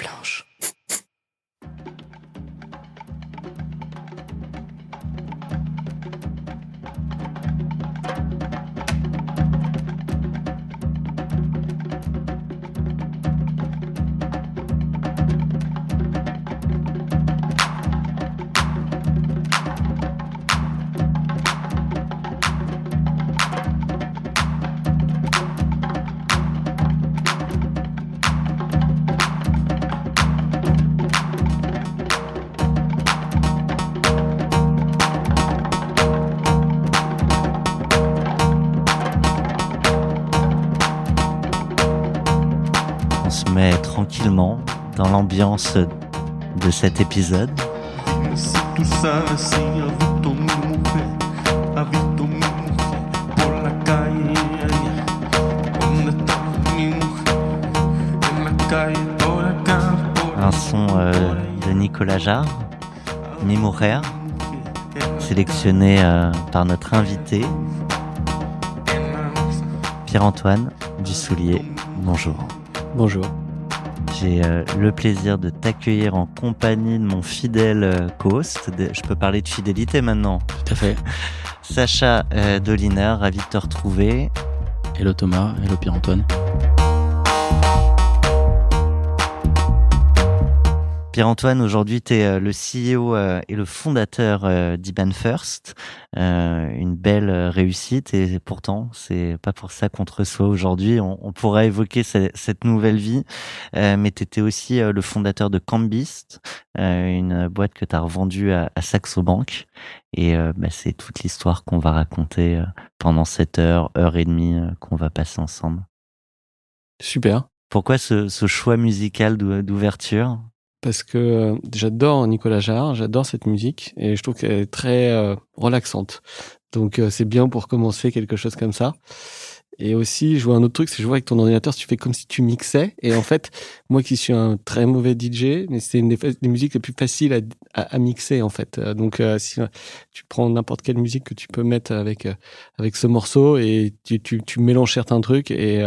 blanche. L'ambiance de cet épisode. Un son euh, de Nicolas Jarre, Mi sélectionné euh, par notre invité, Pierre-Antoine Dussoulier. Bonjour. Bonjour j'ai euh, le plaisir de t'accueillir en compagnie de mon fidèle euh, co-host. Je peux parler de fidélité maintenant. Tout à fait. Sacha euh, Doliner, ravi de te retrouver. Hello Thomas, hello Pierre-Antoine. Pierre-Antoine, aujourd'hui, tu es euh, le CEO euh, et le fondateur euh, d'Iban First. une belle réussite et pourtant, c'est pas pour ça qu'on te reçoit aujourd'hui. On, pourra évoquer cette, nouvelle vie, mais tu étais aussi le fondateur de Cambist, une boîte que tu as revendue à, Saxo Bank. Et bah, c'est toute l'histoire qu'on va raconter pendant cette heure, heure et demie qu'on va passer ensemble. Super. Pourquoi ce choix musical d'ouverture? Parce que euh, j'adore Nicolas Jarre, j'adore cette musique et je trouve qu'elle est très euh, relaxante. Donc euh, c'est bien pour commencer quelque chose comme ça. Et aussi, je vois un autre truc, c'est que je vois avec ton ordinateur, tu fais comme si tu mixais. Et en fait, moi qui suis un très mauvais DJ, mais c'est une des, musiques les plus faciles à, à, mixer en fait. Donc si tu prends n'importe quelle musique que tu peux mettre avec avec ce morceau et tu, tu, tu mélanges certains trucs et,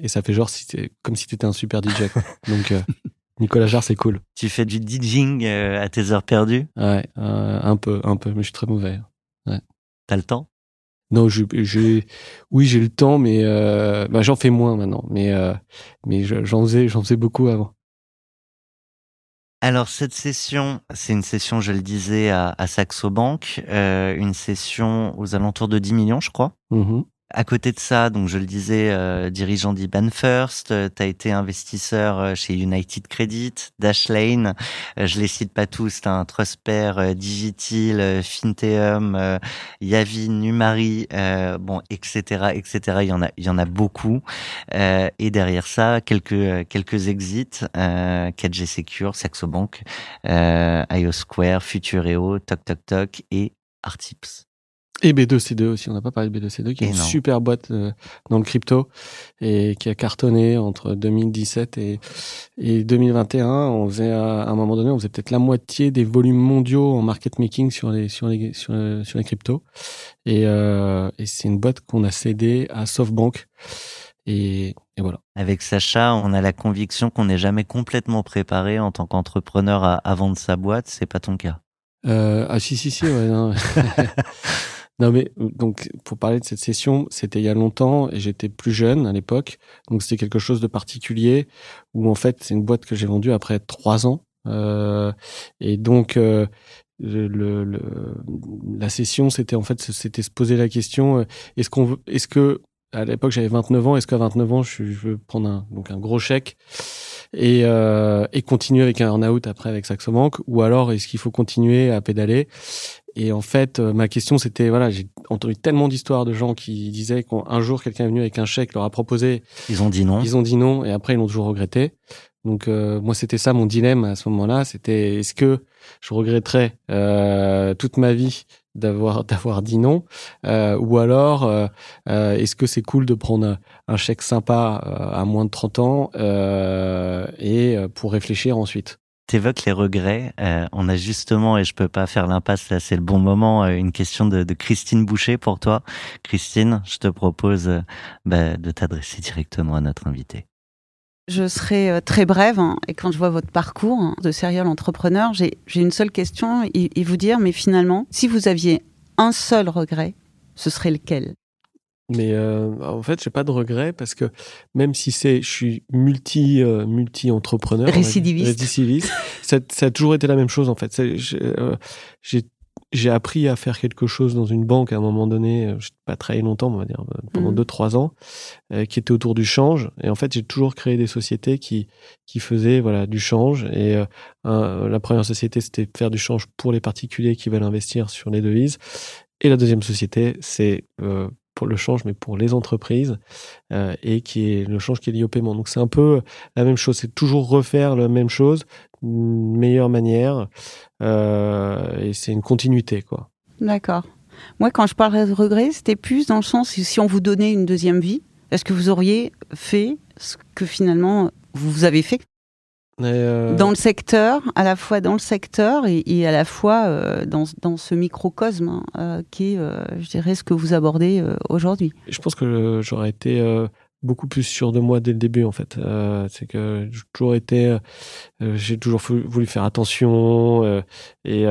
et ça fait genre si comme si tu étais un super DJ. Donc Nicolas Jarre, c'est cool. Tu fais du DJing euh, à tes heures perdues? Ouais, euh, un peu, un peu, mais je suis très mauvais. Ouais. T'as le temps? Non, j'ai, oui, j'ai le temps, mais euh, bah, j'en fais moins maintenant. Mais, mais j'en faisais, j'en faisais beaucoup avant. Alors cette session, c'est une session, je le disais, à, Saxo Bank, une session aux alentours de 10 millions, je crois. Mmh à côté de ça, donc je le disais, euh, dirigeant d'Iban First, euh, tu as été investisseur euh, chez United Credit, Dashlane, je les cite pas tous, un Trustpair, Digitil, Finteum, Yavi, Numari, bon, etc., etc. Il y en a, il y en a beaucoup. et derrière ça, quelques quelques exits, 4G Secure, Saxo Bank, IOSquare, Futureo, Toc Toc Toc et Artips. Et B2C2 aussi, on n'a pas parlé de B2C2, qui est une super boîte euh, dans le crypto et qui a cartonné entre 2017 et, et 2021. On faisait à, un moment donné, on faisait peut-être la moitié des volumes mondiaux en market making sur les sur les sur, sur les cryptos. Et, euh, et c'est une boîte qu'on a cédée à SoftBank. Et, et, voilà. Avec Sacha, on a la conviction qu'on n'est jamais complètement préparé en tant qu'entrepreneur à, à, vendre sa boîte. C'est pas ton cas. Euh, ah si si si ouais. Non. Non, mais donc, pour parler de cette session, c'était il y a longtemps et j'étais plus jeune à l'époque. Donc, c'était quelque chose de particulier où, en fait, c'est une boîte que j'ai vendue après trois ans. Euh, et donc, euh, le, le, la session, c'était en fait, c'était se poser la question euh, est-ce qu'on, est-ce que à l'époque j'avais 29 ans, est-ce qu'à 29 ans je, je, veux prendre un, donc un gros chèque et, euh, et continuer avec un earn-out après avec Saxo Bank? Ou alors est-ce qu'il faut continuer à pédaler? Et en fait, euh, ma question c'était voilà, j'ai entendu tellement d'histoires de gens qui disaient qu'un jour quelqu'un est venu avec un chèque, leur a proposé, ils ont dit non, ils ont dit non, et après ils l'ont toujours regretté. Donc euh, moi c'était ça mon dilemme à ce moment-là, c'était est-ce que je regretterais euh, toute ma vie d'avoir d'avoir dit non, euh, ou alors euh, est-ce que c'est cool de prendre un chèque sympa à moins de 30 ans et pour réfléchir ensuite? Évoques les regrets. Euh, on a justement, et je peux pas faire l'impasse, là c'est le bon moment, euh, une question de, Christine Boucher pour toi. Christine, je te propose euh, bah, de t'adresser directement à notre invité. Je serai très brève hein, et quand je vois votre parcours hein, de serial entrepreneur, j'ai une seule question et, vous dire, mais finalement, si vous aviez un seul regret, ce serait lequel? Mais euh, en fait, j'ai pas de regret parce que même si c'est, je suis multi euh, multi entrepreneur, récidiviste, récidiviste ça, ça, a toujours été la même chose en fait. Euh, j'ai j'ai appris à faire quelque chose dans une banque à un moment donné, je pas travaillé longtemps, on va dire pendant mmh. deux trois ans, qui était autour du change. Et en fait, j'ai toujours créé des sociétés qui qui faisaient voilà du change. Et la première société, c'était faire du change pour les particuliers qui veulent investir sur les devises. Et la deuxième société, c'est pour le change, mais pour les entreprises, euh, et qui est le change qui est lié au paiement. Donc c'est un peu la même chose, c'est toujours refaire la même chose, d'une meilleure manière, euh, et c'est une continuité, quoi. D'accord. Moi, quand je parlerais de regret, c'était plus dans le sens si on vous donnait une deuxième vie, est-ce que vous auriez fait ce que finalement vous avez fait? Euh, dans le secteur, à la fois dans le secteur et, à la fois euh, dans, dans, ce microcosme hein, euh, qui est, je dirais, ce que vous abordez aujourd'hui. Je pense que j'aurais été beaucoup plus sûr de moi dès le début en fait. c'est que j'ai toujours été, j'ai toujours voulu faire attention et,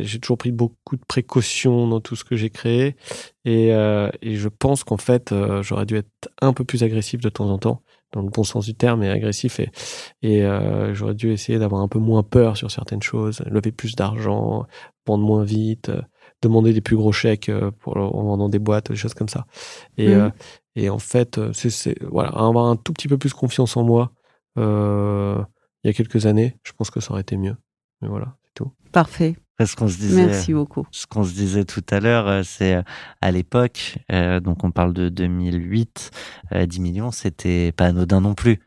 j'ai toujours pris beaucoup de précautions dans tout ce que j'ai créé et, et je pense qu'en fait j'aurais dû être un peu plus agressif de temps en temps dans le bon sens du terme, et agressif. Et, et euh, j'aurais dû essayer d'avoir un peu moins peur sur certaines choses, lever plus d'argent, vendre moins vite, euh, demander des plus gros chèques euh, pour, en vendant des boîtes, des choses comme ça. Et, mmh. et en fait, c'est voilà, avoir un tout petit peu plus confiance en moi il y a quelques années, je pense que ça aurait été mieux. Mais voilà, c'est tout. Parfait. Ce qu'on se disait, Merci beaucoup. Ce qu'on se disait tout à l'heure, euh, c'est euh, à l'époque, euh, donc on parle de 2008, 10 millions, c'était pas anodin non plus.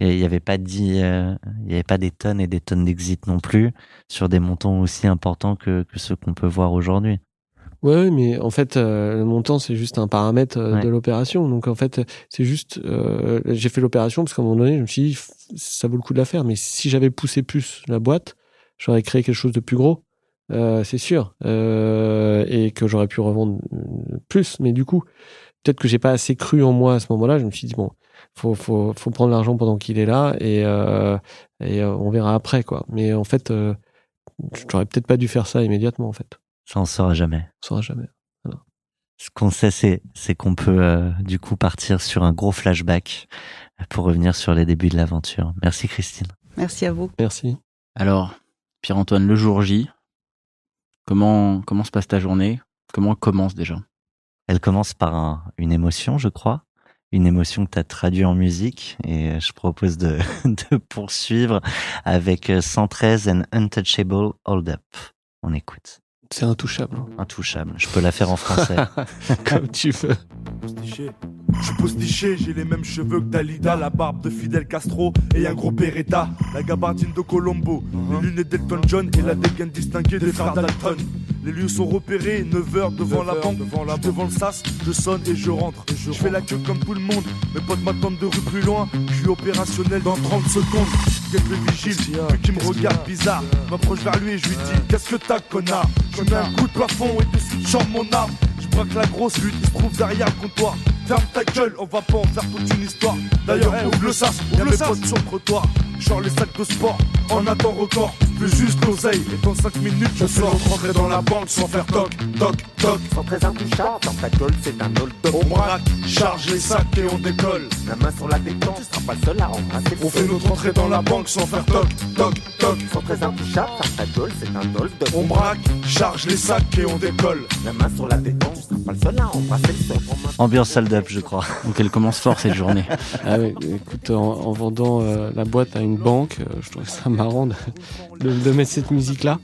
Il n'y avait pas il y avait pas des tonnes et des tonnes d'exit non plus sur des montants aussi importants que, que ceux qu'on peut voir aujourd'hui. Oui, mais en fait, le montant, c'est juste un paramètre de l'opération. Donc, en fait, c'est juste, j'ai fait l'opération parce qu'à un moment donné, je me suis dit, ça vaut le coup de la faire. Mais si j'avais poussé plus la boîte, j'aurais créé quelque chose de plus gros. Euh, c'est sûr, euh, et que j'aurais pu revendre plus. Mais du coup, peut-être que j'ai pas assez cru en moi à ce moment-là. Je me suis dit bon, faut faut faut prendre l'argent pendant qu'il est là et euh, et on verra après quoi. Mais en fait, j'aurais peut-être pas dû faire ça immédiatement en fait. Ça on saura jamais. On saura jamais. Ce qu'on sait, c'est c'est qu'on peut du coup partir sur un gros flashback pour revenir sur les débuts de l'aventure. Merci Christine. Merci à vous. Merci. Alors, Pierre-Antoine, le jour J, Comment, comment se passe ta journée? Comment elle commence déjà? Elle commence par une émotion, je crois. Une émotion que tu as traduite en musique. Et je propose de, de poursuivre avec 113 and Untouchable Hold Up. On écoute. C'est intouchable. Intouchable. Je peux la faire en français. Comme tu veux. Je suis postiché, j'ai les mêmes cheveux que Dalida, la barbe de Fidel Castro et un gros Beretta, la gabardine de Colombo, les lunettes d'Elton John et la dégaine distinguée des frères Dalton. Les lieux sont repérés, 9h devant la banque, devant, la devant le sas, je sonne et je rentre. je, fais la queue comme tout le monde, mes potes m'attendent de rue plus loin, je suis opérationnel dans 30 secondes. Quelques vigiles, qui me regarde bizarre, m'approche vers lui et je lui dis Qu'est-ce que t'as, connard? Je mets un coup de plafond et de suite mon arme. Je braque la grosse lutte, il se trouve derrière le comptoir. Ferme ta gueule, on va pas en faire toute une histoire. D'ailleurs, ouvre le sas, y'a mes potes sur le trottoir. Genre les sacs de sport, en attend record. Plus juste l'oseille, et dans 5 minutes, je sors. Rentrer dans la banque sans faire toc, toc, toc. Sans très intouchable, dans ta gueule, c'est un hold-up. On braque, charge les sacs et on décolle. La main sur la détente, tu seras pas le seul à embrasser On fait notre entrée dans la banque sans faire toc, toc, toc. Sans très intouchable, dans ta gueule, c'est un hold-up. On braque, charge les sacs et on décolle. La main sur la détente, Ambiance hold-up, je crois. Donc elle commence fort cette journée. ah oui, écoute, en, vendant euh, la boîte à une banque, euh, je trouve ça marrant de, de, mettre cette musique-là.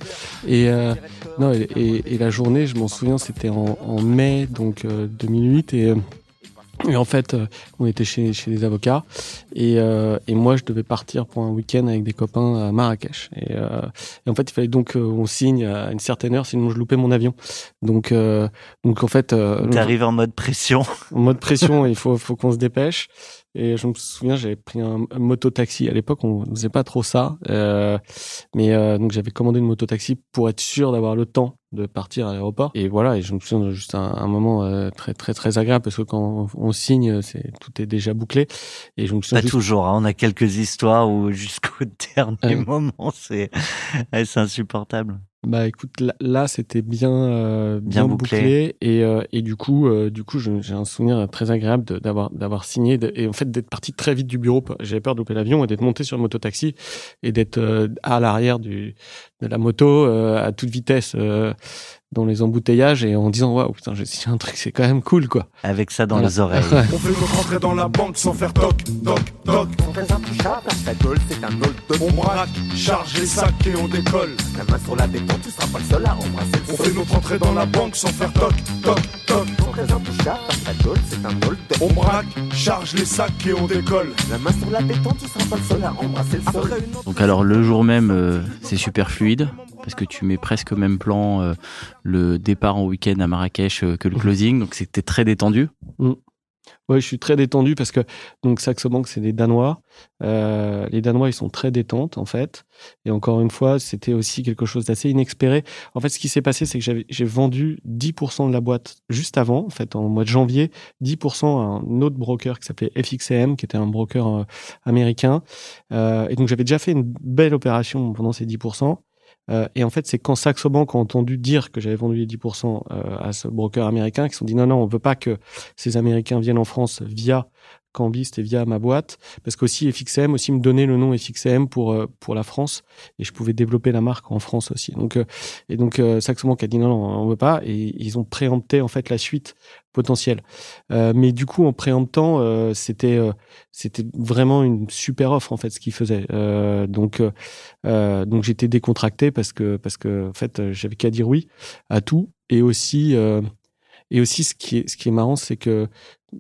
Et, euh, non, et, et, la journée, je m'en souviens, c'était en, en, mai donc 2008 et et en fait, euh, on était chez, chez des avocats et, euh, et moi, je devais partir pour un week-end avec des copains à Marrakech. Et, euh, et en fait, il fallait donc qu'on signe à une certaine heure, sinon je loupais mon avion. Donc, donc en fait, t'arrives en mode pression. En mode pression, il faut, faut qu'on se dépêche. Et je me souviens, j'avais pris un, moto-taxi. À l'époque, on ne faisait pas trop ça. Euh, mais euh, donc, j'avais commandé une moto-taxi pour être sûr d'avoir le temps de partir à l'aéroport. Et voilà, et je me souviens de juste un, un moment euh, très très très agréable parce que quand on, signe, c'est tout est déjà bouclé. Et je me souviens Pas juste- toujours, hein. on a quelques histoires où jusqu'au dernier Ouais. moment, c'est c'est insupportable. Bah écoute, là, c'était bien, euh, Bien bien, bouclé. bouclé, et, euh, et du coup, euh, du coup, j'ai un souvenir très agréable d'avoir d'avoir signé de- et en fait d'être parti très vite du bureau. J'avais peur de louper l'avion et d'être monté sur le mototaxi et d'être euh, à l'arrière du de la moto euh, à toute vitesse euh, dans les embouteillages et en disant waouh putain j'ai signé un truc c'est quand même cool quoi. Avec ça dans Voilà. les oreilles. Ouais. On fait notre entrée dans la banque sans faire toc, toc, toc. Très intouchable, ta gueule c'est un old. On braque, charge les sacs et on décolle. La main sur la détente, tu seras pas le seul à embrasser On fait notre entrée dans la banque sans faire toc, toc, toc. Très intouchable, ta gueule c'est un old. On braque, charge les sacs et on décolle. La main sur la détente, tu seras pas le seul à embrasser le sol. Donc alors le jour même, euh, c'est super fluide parce que tu mets presque au même plan euh, le départ en week-end à Marrakech euh, que le closing, donc c'était très détendu. Ouais, je suis très détendu parce que donc Saxo Bank c'est des Danois. Euh, les Danois ils sont très détentes en fait. Et encore une fois, c'était aussi quelque chose d'assez inespéré. En fait, ce qui s'est passé, c'est que j'ai vendu 10% de la boîte juste avant, en fait, en mois de janvier, 10% à un autre broker qui s'appelait FXCM, qui était un broker euh, américain. Euh, et donc j'avais déjà fait une belle opération pendant ces 10%. Euh, et en fait, c'est quand Saxo Bank a entendu dire que j'avais vendu les 10% euh, à ce broker américain, qu'ils se sont dit non, non, on veut pas que ces Américains viennent en France via Cambist et via ma boîte, parce qu'aussi FXM aussi me donnait le nom FXM pour euh, pour la France et je pouvais développer la marque en France aussi. Donc et donc Saxo Bank a dit non, non, on veut pas et ils ont préempté en fait la suite potentielle. Euh, mais du coup en préemptant, euh, c'était euh, c'était vraiment une super offre en fait ce qu'ils faisaient. Euh, donc euh, euh, donc j'étais décontracté parce que parce que en fait j'avais qu'à dire oui à tout et aussi et aussi ce qui est ce qui est marrant c'est que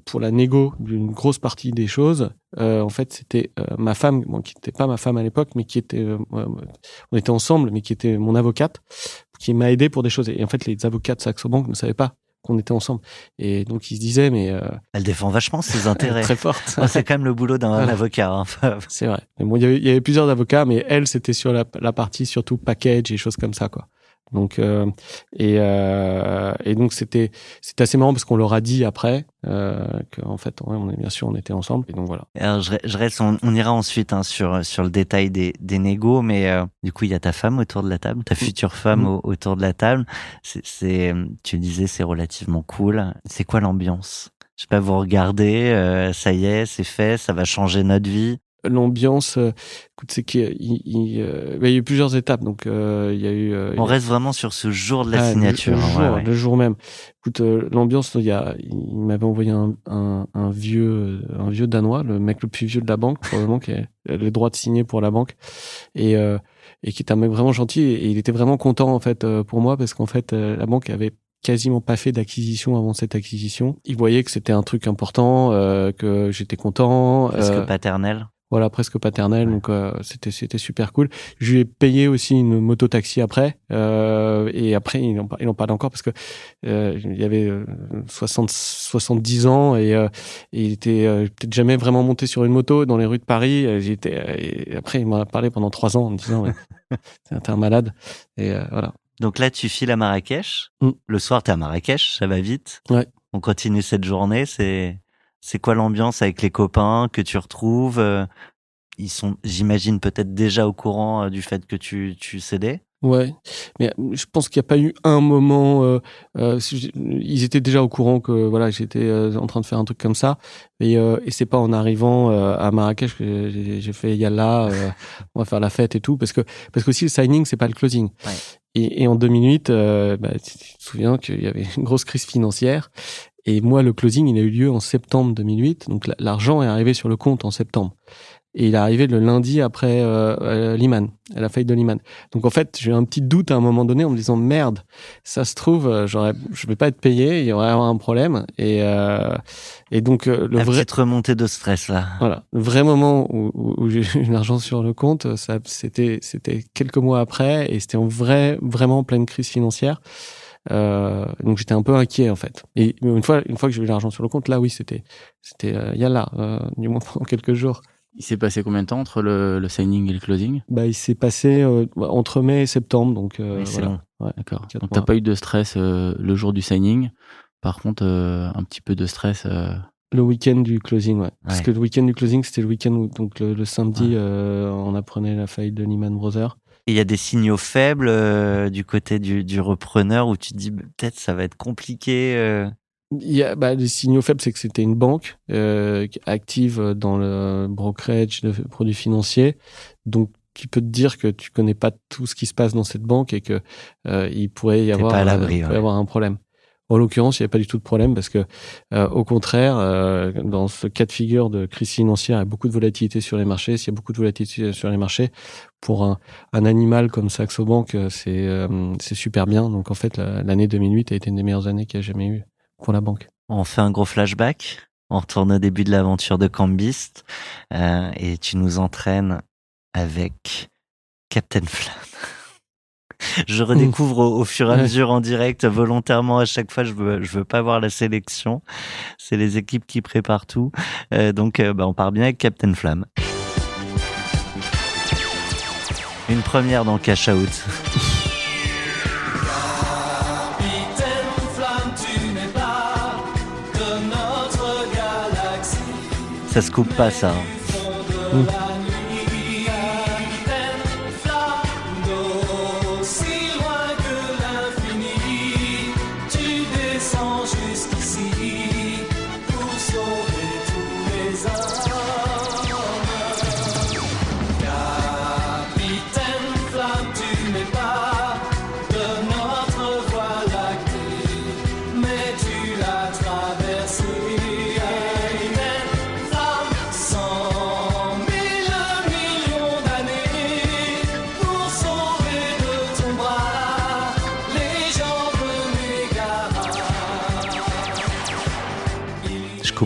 pour la négo d'une grosse partie des choses en fait c'était ma femme bon, qui n'était pas ma femme à l'époque mais qui était on était ensemble mais qui était mon avocate qui m'a aidé pour des choses et en fait les avocats de Saxo Bank ne savaient pas qu'on était ensemble et donc ils se disaient mais euh, Elle défend vachement ses intérêts. très forte c'est quand même le boulot d'un Voilà. avocat. hein. C'est vrai. Mais bon, il y avait, il y avait plusieurs avocats, mais elle, c'était sur la, la partie surtout package et choses comme ça, quoi. Donc euh, et euh, et donc c'était c'était assez marrant parce qu'on leur a dit après euh, qu'en fait ouais, on est bien sûr on était ensemble et donc voilà. Alors, je, je reste, on, on ira ensuite hein, sur sur le détail des, des négos, mais euh, du coup, il y a ta femme autour de la table, ta future femme au- autour de la table. C'est, c'est, tu disais, c'est relativement cool. C'est quoi l'ambiance? Je sais pas, vous regardez, euh, ça y est, c'est fait, ça va changer notre vie? L'ambiance, euh, écoute, c'est qu'il il, il, euh, il y a eu plusieurs étapes. Donc euh, il y a eu. euh, On reste vraiment sur ce jour de la Ah, signature. Le, hein, jour, ouais, ouais. le jour même. Écoute, euh, l'ambiance, il y a, il m'avait envoyé un, un, un vieux, un vieux danois, le mec le plus vieux de la banque, probablement, qui a les droits de signer pour la banque, et euh, et qui est un mec vraiment gentil. Et il était vraiment content en fait pour moi parce qu'en fait la banque avait quasiment pas fait d'acquisition avant cette acquisition. Il voyait que c'était un truc important, euh, que j'étais content. Presque euh, paternel. Voilà presque paternel donc euh, c'était c'était super cool je lui ai payé aussi une moto taxi après euh, et après il en, il en parle encore parce que euh, il y avait euh, 60 70 ans et, euh, et il était euh, peut-être jamais vraiment monté sur une moto dans les rues de Paris Euh, j'étais euh, et après il m'en a parlé pendant trois ans en me disant ouais, t'es un malade et euh, voilà Donc là, tu files à Marrakech. Mm. Le soir, t'es à Marrakech, ça va vite. Ouais. On continue cette journée. C'est, c'est quoi l'ambiance avec les copains que tu retrouves euh, Ils sont, j'imagine, peut-être déjà au courant euh, du fait que tu, tu cédais? Ouais, mais euh, je pense qu'il n'y a pas eu un moment. Euh, euh, ils étaient déjà au courant que voilà, j'étais euh, en train de faire un truc comme ça, et, et c'est pas en arrivant à Marrakech que j'ai fait yalla, on va faire la fête et tout, parce que parce qu'aussi le signing c'est pas le closing. Ouais. Et, et en 2008, euh, bah, tu te souviens qu'il y avait une grosse crise financière. Et moi, le closing, il a eu lieu en septembre 2008. Donc, la- l'argent est arrivé sur le compte en septembre. Et il est arrivé le lundi après euh, euh, Lehman, à la faillite de Lehman. Donc en fait, j'ai eu un petit doute à un moment donné en me disant merde, ça se trouve, euh, j'aurais, je vais pas être payé, il y aurait un problème. Et euh, et donc euh, le La vrai, remontée de stress là. voilà, le vrai moment où, où, où j'ai eu l'argent sur le compte, ça c'était c'était quelques mois après et c'était en vrai vraiment en pleine crise financière. Euh, donc j'étais un peu inquiet en fait. Et une fois, une fois que j'ai vu l'argent sur le compte, là oui, c'était, c'était, euh, il y a là, euh, du moins pendant quelques jours. Il s'est passé combien de temps entre le, le signing et le closing? Bah, il s'est passé euh, entre mai et septembre, donc euh, Oui, voilà. Ouais. D'accord. Donc t'as pas eu de stress le jour du signing. Par contre, un petit peu de stress. Le week-end du closing, ouais. Parce que le week-end du closing, c'était le week-end où, donc le, le samedi, Ouais. on apprenait la faillite de Lehman Brothers. Et il y a des signaux faibles euh, du côté du, du repreneur où tu te dis peut-être ça va être compliqué. euh. Il y a, bah, les signaux faibles, c'est que c'était une banque euh, active dans le brokerage de produits financiers, donc qui peut te dire que tu connais pas tout ce qui se passe dans cette banque et que euh, il pourrait y avoir, euh, pourrait avoir un problème. En l'occurrence, il n'y avait pas du tout de problème parce que, euh, au contraire, euh, dans ce cas de figure de crise financière, il y a beaucoup de volatilité sur les marchés. S'il y a beaucoup de volatilité sur les marchés, pour un, un animal comme Saxo Bank, euh, c'est euh, super bien. Donc en fait, la- l'année 2008 a été une des meilleures années qu'il y a jamais eu pour la banque. On fait un gros flashback. On retourne au début de l'aventure de Cambist euh, et tu nous entraînes avec Captain Flamme. Je redécouvre au, au fur et à mesure en direct, volontairement à chaque fois. Je veux, je veux pas voir la sélection. C'est les équipes qui préparent tout. Euh, donc, euh, bah, on part bien avec Captain Flamme. Une première dans Cash Out. Ça se coupe pas, ça. hein.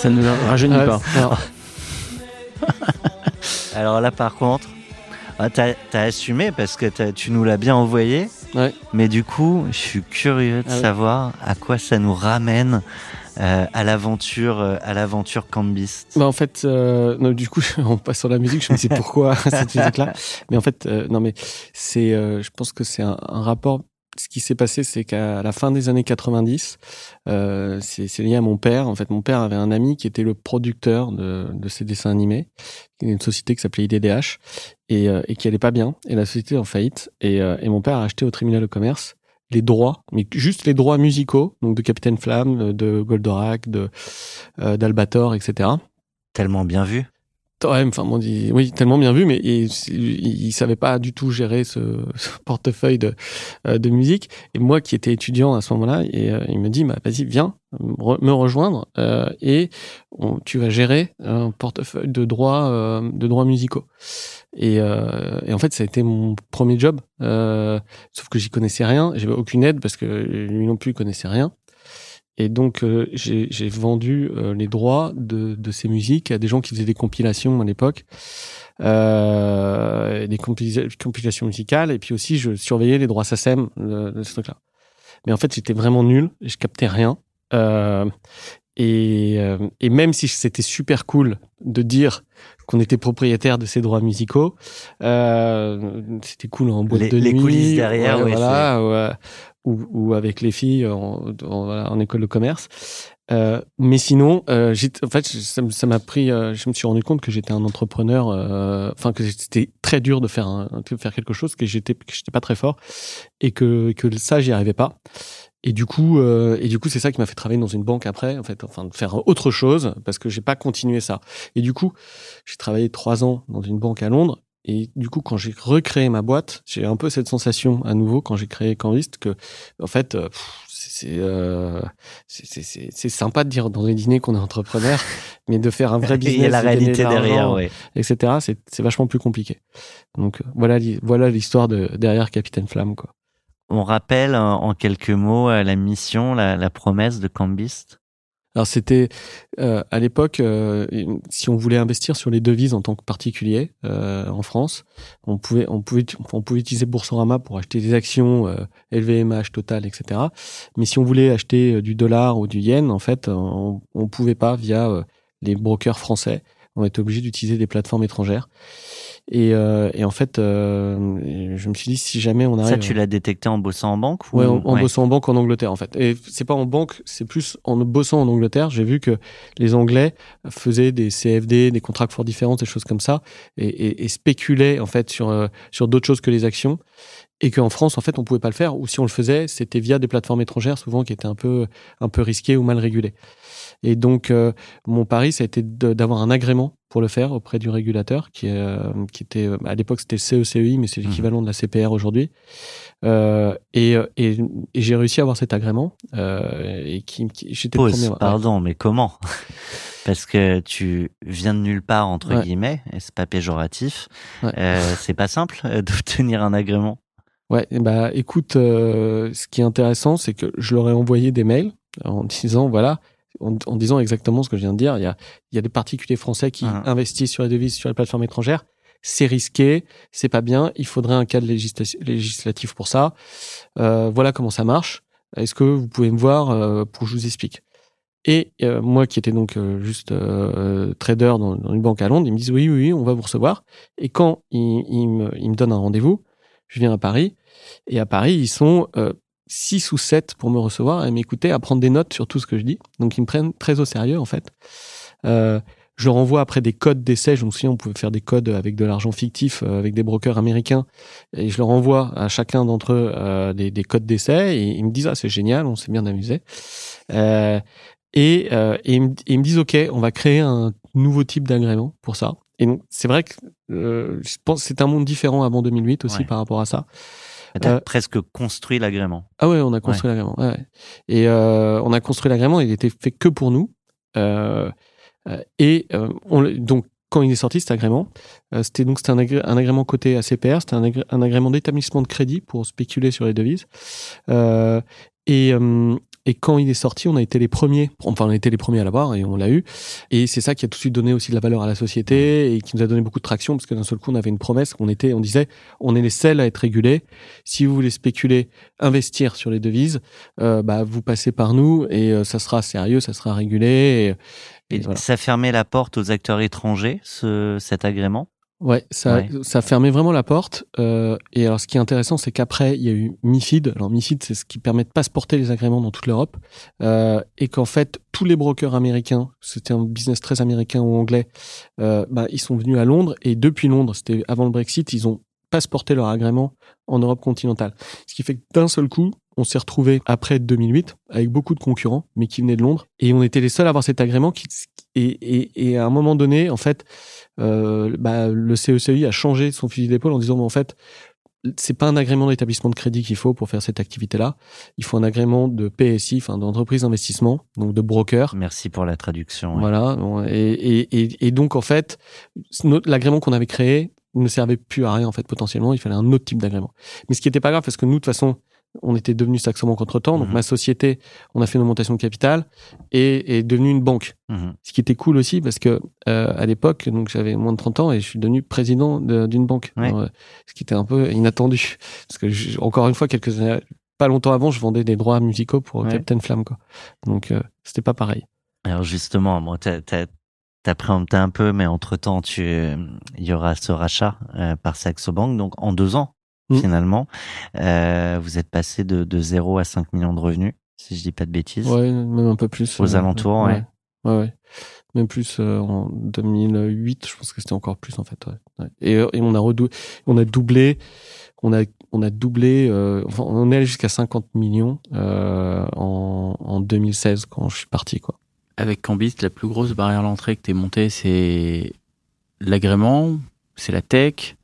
Ça ne le rajeunit Ouais, pas. Alors là, par contre, ah, t'as as assumé parce que tu nous l'as bien envoyé. Ouais. Mais du coup, je suis curieux de Ah ouais. savoir à quoi ça nous ramène euh, à l'aventure, euh, à l'aventure Cambist. Bah en fait, euh, non, du coup, on passe sur la musique. Je me dis pourquoi cette musique-là. Mais en fait, euh, non, mais c'est, je pense que c'est un, un rapport. Ce qui s'est passé, c'est qu'à la fin des années 90, euh, c'est lié à mon père. En fait, mon père avait un ami qui était le producteur de, ces dessins animés, une société qui s'appelait IDDH et, euh, et qui allait pas bien. Et la société en faillite. Et, euh, et mon père a acheté au tribunal de commerce les droits, mais juste les droits musicaux, donc de Capitaine Flamme, de Goldorak, de d'Albator, etc. Tellement bien vu. Ouais, enfin, bon, dit, oui, tellement bien vu, mais il, il, il savait pas du tout gérer ce, portefeuille de, euh, de musique. Et moi, qui étais étudiant à ce moment-là, et euh, il me dit, bah, vas-y, viens me rejoindre euh, et on- tu vas gérer un portefeuille de droits, euh, de droits musicaux. Et, euh, et en fait, ça a été mon premier job. Euh, sauf que j'y connaissais rien, j'avais aucune aide parce que lui non plus il connaissait rien. Et donc, euh, j'ai vendu euh, les droits de, ces musiques à des gens qui faisaient des compilations à l'époque, euh, des compila- compilations musicales. Et puis aussi, je surveillais les droits SACEM de ce truc-là. Mais en fait, j'étais vraiment nul, je captais rien. Et, euh, et même si c'était super cool de dire qu'on était propriétaire de ces droits musicaux, euh, c'était cool en boîte Les- de les nuit. coulisses derrière, ouais, voilà, ou, ou avec les filles en, en, voilà, en école de commerce. Euh, mais sinon, euh, en fait, ça m'a pris. euh, je me suis rendu compte que j'étais un entrepreneur. euh, Enfin, que c'était très dur de faire un, de faire quelque chose que j'étais que j'étais pas très fort et que que ça j'y arrivais pas. Et du coup, euh, et du coup, c'est ça qui m'a fait travailler dans une banque après, en fait, enfin, de faire autre chose parce que j'ai pas continué ça. Et du coup, j'ai travaillé trois ans dans une banque à Londres. Et du coup, quand j'ai recréé ma boîte, j'ai un peu cette sensation à nouveau quand j'ai créé Canvist que, en fait, pff, c'est euh, c'est c'est- c'est sympa de dire dans les dîners qu'on est entrepreneur, mais de faire un vrai Il y a business, la gagner de réalité derrière, ouais. etc. C'est c'est vachement plus compliqué. Donc euh, voilà voilà l'histoire de derrière Capitaine Flamme quoi. On rappelle en, en quelques mots euh, la mission, la, la promesse de Cambist. Alors c'était euh, à l'époque, euh, si on voulait investir sur les devises en tant que particulier euh, en France, on pouvait on pouvait on pouvait utiliser Boursorama pour acheter des actions euh, LVMH, Total, etc. Mais si on voulait acheter euh, du dollar ou du yen, en fait, on, on pouvait pas via euh, les brokers français. On était obligé d'utiliser des plateformes étrangères. Et, euh, et en fait, euh, je me suis dit si jamais on arrive Ça, tu l'as détecté en bossant en banque ou... Ouais, en, en Ouais. bossant en banque en Angleterre en fait. Et c'est pas en banque, c'est plus en bossant en Angleterre. J'ai vu que les Anglais faisaient des CFD, des contrats for différence, des choses comme ça, et, et, et spéculaient en fait sur euh, sur d'autres choses que les actions. Et qu'en France, en fait, on pouvait pas le faire. Ou si on le faisait, c'était via des plateformes étrangères, souvent qui étaient un peu un peu risquées ou mal régulées. Et donc, euh, mon pari, ça a été d'avoir un agrément pour le faire auprès du régulateur, qui, est, euh, qui était euh, à l'époque c'était le CECEI, mais c'est l'équivalent de la CPR aujourd'hui. Euh, et et, et j'ai réussi à avoir cet agrément. Euh, et qui, qui- j'étais le premier. ouais. pardon, mais comment? Parce que tu viens de nulle part, entre Ouais. guillemets, et c'est pas péjoratif. Ouais. Euh, c'est pas simple euh, d'obtenir un agrément? Ouais, bah écoute, euh, ce qui est intéressant, c'est que je leur ai envoyé des mails en disant voilà, en, en disant exactement ce que je viens de dire. Il y a, il y a des particuliers français qui Ah. investissent sur les devises sur les plateformes étrangères. C'est risqué, c'est pas bien. Il faudrait un cadre législa- législatif pour ça. Euh, voilà comment ça marche. Est-ce que vous pouvez me voir euh, pour que je vous explique? Et euh, moi, qui étais donc euh, juste euh, trader dans, dans une banque à Londres, ils me disent oui, oui, oui, on va vous recevoir. Et quand ils, ils me, ils me donnent un rendez-vous, je viens à Paris. Et à Paris, ils sont euh, six ou sept pour me recevoir et m'écouter, à prendre des notes sur tout ce que je dis. Donc, ils me prennent très au sérieux, en fait. Euh, je leur envoie après des codes d'essai. Je me souviens, on pouvait faire des codes avec de l'argent fictif, euh, avec des brokers américains. Et je leur envoie à chacun d'entre eux euh, des, des codes d'essai. Et ils me disent, ah, c'est génial, on s'est bien amusé. Euh, et, euh, et, ils me, ils me disent, OK, on va créer un nouveau type d'agrément pour ça. Et donc, c'est vrai que euh, je pense c'est un monde différent avant 2008 aussi Ouais. par rapport à ça. T'as Euh, presque construit l'agrément. Ah ouais, on a construit l'agrément. ouais. Et euh, on a construit l'agrément. Il était fait que pour nous. Euh, et on, donc quand il est sorti cet agrément, euh, c'était donc c'était un, agré- un agrément côté ACPR, c'était un, agré- un agrément d'établissement de crédit pour spéculer sur les devises. Euh, et, euh, et quand il est sorti, on a été les premiers, enfin on a été les premiers à l'avoir et on l'a eu. Et c'est ça qui a tout de suite donné aussi de la valeur à la société et qui nous a donné beaucoup de traction parce que d'un seul coup on avait une promesse, on était, on disait, on est les seuls à être régulés. Si vous voulez spéculer, investir sur les devises, euh, bah vous passez par nous et euh, ça sera sérieux, ça sera régulé. Et, et Et voilà. ça fermait la porte aux acteurs étrangers, ce, cet agrément? Ouais, ça, Ouais. ça fermait vraiment la porte. Euh, et alors, ce qui est intéressant, c'est qu'après, il y a eu MIFID. Alors, MIFID, c'est ce qui permet de passeporter les agréments dans toute l'Europe. Euh, et qu'en fait, tous les brokers américains, c'était un business très américain ou anglais, euh, bah, ils sont venus à Londres. Et depuis Londres, c'était avant le Brexit, ils ont passeporté leur agrément en Europe continentale. Ce qui fait que d'un seul coup, on s'est retrouvé après 2008 avec beaucoup de concurrents, mais qui venaient de Londres. Et on était les seuls à avoir cet agrément. Qui, et, et, et à un moment donné, en fait, euh, bah, le CECI a changé son fusil d'épaule en disant, mais en fait, c'est pas un agrément d'établissement de crédit qu'il faut pour faire cette activité-là. Il faut un agrément de PSI, enfin d'entreprise d'investissement, donc de broker. Merci pour la traduction. ouais. Voilà. Et, et, et, donc en fait, l'agrément qu'on avait créé ne servait plus à rien en fait potentiellement. Il fallait un autre type d'agrément. Mais ce qui était pas grave parce que nous de toute façon, on était devenu Saxo Bank entre temps. Donc Mhm. ma société, on a fait une augmentation de capital et est devenue une banque. Mhm. Ce qui était cool aussi parce que euh, à l'époque, donc j'avais moins de 30 ans et je suis devenu président de- d'une banque. Ouais. Alors, euh, ce qui était un peu inattendu parce que je- encore une fois quelques années, pas longtemps avant, je vendais des droits musicaux pour Ouais. Captain Flamme quoi. Donc euh, c'était pas pareil. Alors justement, t'as préempté un peu, mais entre-temps, tu, il y aura ce rachat euh, par Saxo Bank. Donc en deux ans, Mhm. finalement, euh, vous êtes passé de, de 0 à 5 millions de revenus, si je dis pas de bêtises. Ouais, même un peu plus. Aux alentours, ouais. ouais. ouais. Même plus euh, en 2008, je pense que c'était encore plus en fait. Ouais. Ouais. Et, euh, et on a redou on a doublé, on a on a doublé, euh, enfin, on est allé jusqu'à 50 millions euh, en, en 2016 quand je suis parti quoi. Avec Cambis, la plus grosse barrière à l'entrée que tu es montée, c'est l'agrément, c'est la tech,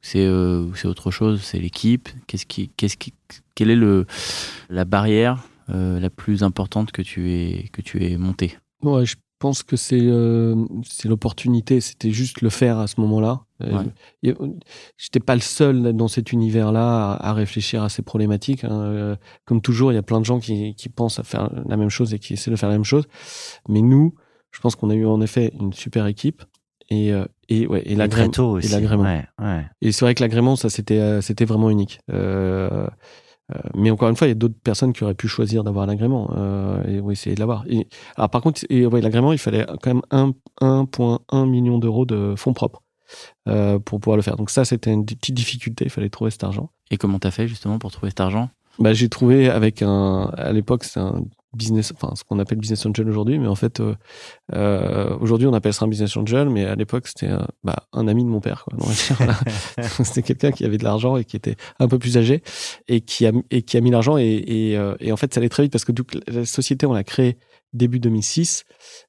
c'est euh, autre chose, c'est l'équipe. Qu'est-ce qui, qu'est-ce qui, quelle est le, la barrière la plus importante que tu aies, que tu aies montée? Ouais, je pense que c'est c'est l'opportunité. C'était juste le faire à ce moment-là. Ouais. J'étais pas le seul dans cet univers-là à, réfléchir à ces problématiques. Hein. Comme toujours, il y a plein de gens qui, qui pensent à faire la même chose et qui essaient de faire la même chose. Mais nous, je pense qu'on a eu en effet une super équipe et euh, et ouais et l'agrément et l'agrément. Ouais, ouais. et c'est vrai que l'agrément ça c'était euh, c'était vraiment unique. Euh, euh, mais encore une fois il y a d'autres personnes qui auraient pu choisir d'avoir l'agrément euh, et ont essayé de l'avoir. Et alors par contre et ouais l'agrément il fallait quand même 1,1 million d'euros de fonds propres euh, pour pouvoir le faire. Donc ça c'était une petite difficulté il fallait trouver cet argent. Et comment t'as fait justement pour trouver cet argent? Bah, j'ai trouvé avec un à l'époque c'est un business, enfin ce qu'on appelle business angel aujourd'hui, mais en fait euh, euh, aujourd'hui on appelle ça un business angel, mais à l'époque c'était euh, bah, un ami de mon père. c'était quelqu'un qui avait de l'argent et qui était un peu plus âgé et qui a et qui a mis l'argent et, et, euh, et, en fait ça allait très vite parce que la société on l'a créée début 2006.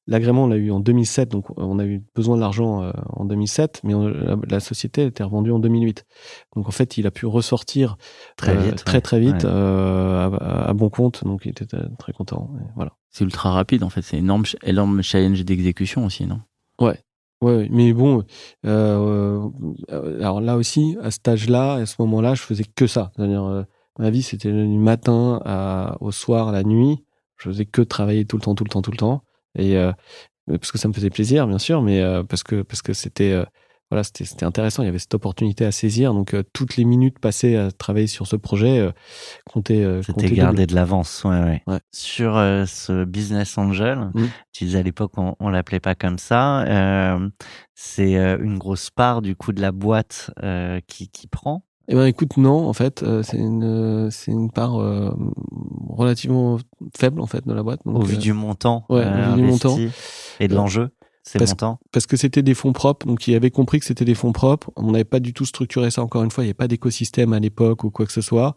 L'agrément, on l'a eu en 2007, donc on a eu besoin de l'argent euh, en 2007, mais la, société a été revendue en 2008. Donc en fait, il a pu ressortir très euh, vite, très très vite euh, à, bon compte, donc il était très content. voilà. C'est ultra rapide en fait, c'est énorme, énorme challenge d'exécution aussi, non? Ouais. Ouais, mais bon, alors là aussi, à cet âge-là, à ce moment-là, je faisais que ça. C'est-à-dire, ma vie, c'était du matin à, au soir, à la nuit. Je faisais que travailler tout le temps, tout le temps, tout le temps. Et euh, parce que ça me faisait plaisir, bien sûr, mais euh, parce que parce que c'était euh, voilà, c'était intéressant. Il y avait cette opportunité à saisir. Donc toutes les minutes passées à travailler sur ce projet comptaient. C'était garder de l'avance, ouais, ouais. ouais, Sur ce business angel, mmh. tu disais à l'époque on, on l'appelait pas comme ça. c'est une grosse part du coup de la boîte qui qui prend. Eh ben écoute, non, en fait, euh, c'est une euh, c'est une part euh, relativement faible en fait de la boîte. au vu du montant, ouais, au vu du montant et de l'enjeu. C'est parce, parce que c'était des fonds propres, donc ils avaient compris que c'était des fonds propres. On n'avait pas du tout structuré ça. Encore une fois, il n'y avait pas d'écosystème à l'époque ou quoi que ce soit.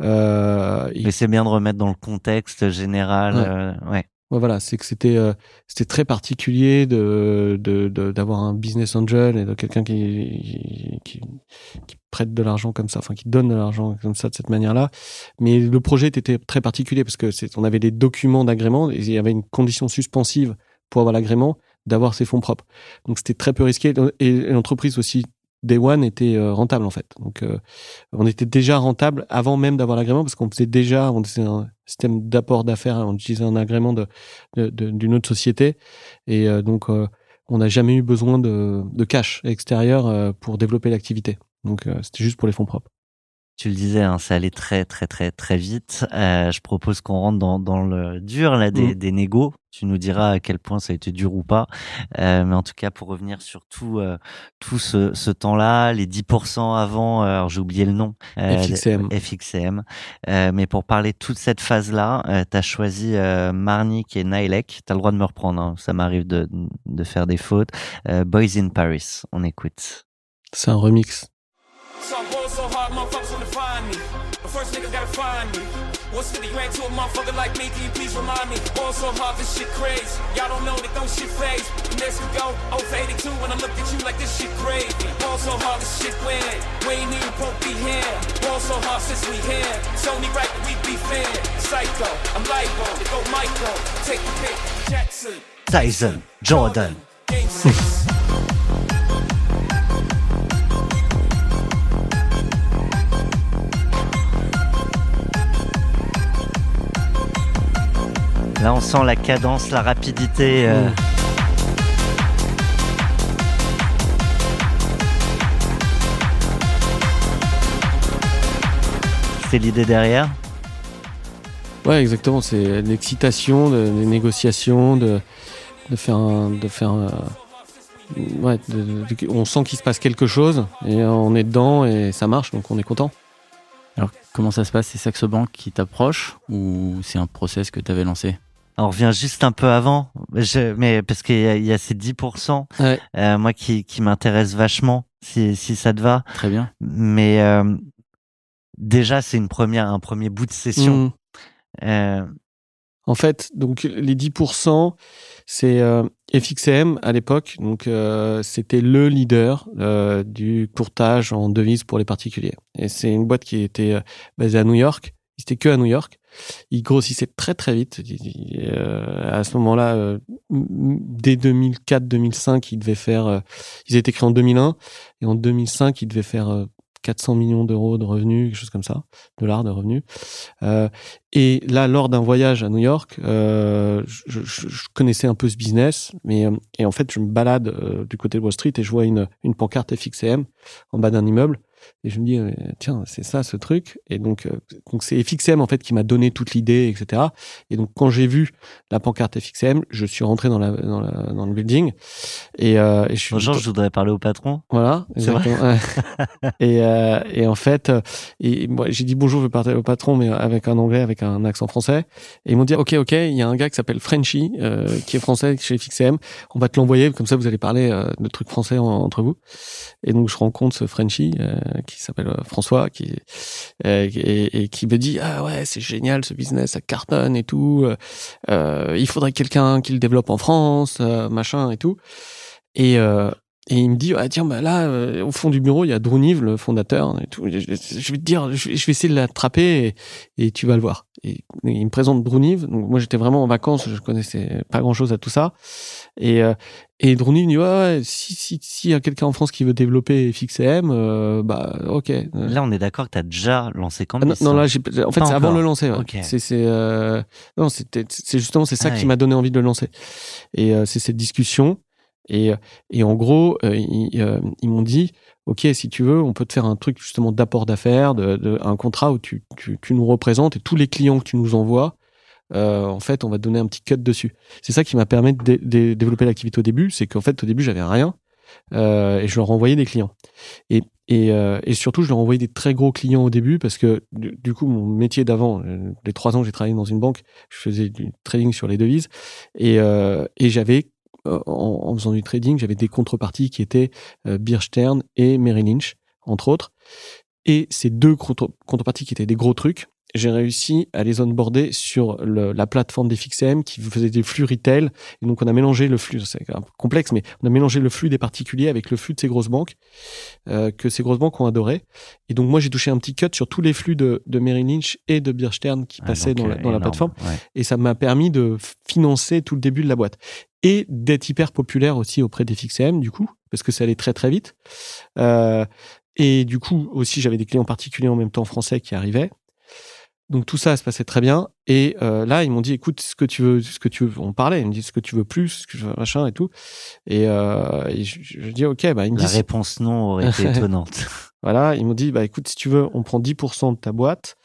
Euh, Mais c'est bien de remettre dans le contexte général. Ouais. ouais. Voilà, c'est que c'était euh, c'était très particulier de d'avoir de, un business angel et de quelqu'un qui, qui, qui prête de l'argent comme ça, enfin qui donne de l'argent comme ça de cette manière-là. Mais le projet était très particulier parce que c'est on avait des documents d'agrément et il y avait une condition suspensive pour avoir l'agrément d'avoir ses fonds propres. Donc c'était très peu risqué et l'entreprise aussi Day One était euh, rentable en fait. Donc euh, on était déjà rentable avant même d'avoir l'agrément parce qu'on faisait déjà on faisait un système d'apport d'affaires, on utilisait un agrément de d'une autre société et euh, donc on n'a jamais eu besoin de, de cash extérieur pour développer l'activité. Donc c'était juste pour les fonds propres. Tu le disais, hein, ça allait très très très très vite. Euh, je propose qu'on rentre dans, dans le dur là des, mmh. des négos. Tu nous diras à quel point ça a été dur ou pas. Euh, mais en tout cas, pour revenir sur tout, euh, tout ce, ce temps-là, les 10% avant, euh, alors j'ai oublié le nom. FXCM. FXCM. mais pour parler de toute cette phase-là, tu as choisi Marnik et Nilek. Tu as le droit de me reprendre, hein. ça m'arrive de, de faire des fautes. Boys in Paris, on écoute. C'est un remix. Find me. What's 50 grand to a motherfucker like me? Can you please remind me? Ball so hard, this shit crazy. Y'all don't know that don't shit phase. Mexico, 0 for 82 when I look at you like this shit crazy. Ball so hard, this shit weird. We ain't even broke be here. Ball so hard since we here. It's only right that we be fair. Psycho, I'm libo, go Michael. Take the pick, Jackson. Tyson, Jordan. Game Là, on sent la cadence, la rapidité. Euh... Mmh. C'est l'idée derrière? Ouais, exactement. C'est l'excitation, de, des négociations, de, de faire, un, de faire, euh, ouais, de, de, on sent qu'il se passe quelque chose et on est dedans et ça marche, donc on est content. Alors, comment ça se passe? C'est Saxo Bank qui t'approche ou c'est un process que tu avais lancé? On revient juste un peu avant, je, mais parce qu'il y, y, a ces 10%, ouais. euh, moi qui, qui m'intéresse vachement, si, si ça te va. Très bien. Mais euh, déjà, c'est une première, un premier bout de session. Mmh. Euh... En fait, donc les 10%, c'est FXM à l'époque, donc c'était le leader du courtage en devises pour les particuliers. Et c'est une boîte qui était basée à New York Il était que à New York. Il grossissait très très vite. Euh, à ce moment-là, euh, dès 2004-2005, il devait faire. Euh, ils étaient créés en 2001 et en 2005, il devait faire 400 millions d'euros de revenus, quelque chose comme ça, dollars de revenus. Et là, lors d'un voyage à New York, je, je, je, connaissais un peu ce business, mais et en fait, je me balade du côté de Wall Street et je vois une, une pancarte FXM en bas d'un immeuble et je me dis, euh, tiens, c'est ça ce truc. Et donc, euh, donc c'est FXM en fait qui m'a donné toute l'idée, etc. Et donc, quand j'ai vu la pancarte FXM, je suis rentré dans, la, dans, la, dans le building. Et, euh, et je suis. Bonjour, je voudrais parler au patron. Voilà, exactement. et, euh, et en fait, et moi, j'ai dit bonjour, je veux parler au patron, mais avec un anglais, avec un accent français. Et ils m'ont dit, ok, ok, il y a un gars qui s'appelle Frenchy, euh, qui est français chez FXM. On va te l'envoyer, comme ça, vous allez parler de trucs français entre vous. Et donc, je rencontre ce Frenchy qui s'appelle euh, François, qui euh, et, et, qui me dit ah ouais c'est génial ce business, ça cartonne et tout. Euh, il faudrait quelqu'un qui le développe en France, machin et tout. Et et il me dit ah tiens bah là au fond du bureau il y a Druniv le fondateur et tout. Je, vais te dire je vais, essayer de l'attraper et, et, tu vas le voir. Et, il me présente Druniv. Donc moi j'étais vraiment en vacances, je connaissais pas grand chose à tout ça. Et et Drony dit ouais, si si si y a quelqu'un en France qui veut développer FXM, euh, bah ok. Là on est d'accord que tu as déjà lancé Campus. Ah, non, là en fait c'est avant de le lancer. Ouais. C'est c'est euh, non c'était c'est justement c'est ça ah qui m'a donné envie de le lancer. Et euh, c'est cette discussion et et en gros euh, ils, ils m'ont dit ok si tu veux on peut te faire un truc justement d'apport d'affaires, de, de, un contrat où tu, tu tu nous représentes et tous les clients que tu nous envoies euh, en fait, on va donner un petit cut dessus. C'est ça qui m'a permis de, développer l'activité au début, c'est qu'en fait, au début, j'avais rien euh, et je leur envoyais des clients. Et, et, euh, et, surtout, je leur envoyais des très gros clients au début parce que du, coup, mon métier d'avant, les trois ans que j'ai travaillé dans une banque, je faisais du trading sur les devises et, et j'avais en, faisant du trading, j'avais des contreparties qui étaient Beer Stern et Merrill Lynch, entre autres. Et ces deux contreparties qui étaient des gros trucs, j'ai réussi à les onboarder sur le, la plateforme des FixM qui faisait des flux retail. Et donc, on a mélangé le flux, c'est complexe, mais on a mélangé le flux des particuliers avec le flux de ces grosses banques euh, que ces grosses banques ont adoré. Et donc, moi, j'ai touché un petit cut sur tous les flux de, de Merrill Lynch et de Beer Stern qui ah, passaient dans, la, dans la, plateforme. Et ça m'a permis de financer tout le début de la boîte. Et d'être hyper populaire aussi auprès des FixM, du coup, parce que ça allait très, très vite. Euh, et du coup, aussi, j'avais des clients particuliers en même temps français qui arrivaient. Donc tout ça se passait très bien. Et euh, là, ils m'ont dit, écoute, ce que tu veux, ce que tu veux, on parlait. Ils me disent ce que tu veux plus, ce que machin et tout. Et, euh, et je, je, dis, ok, bah ils me La réponse non aurait été étonnante. Voilà, ils m'ont dit, bah écoute, si tu veux, on prend 10% de ta boîte.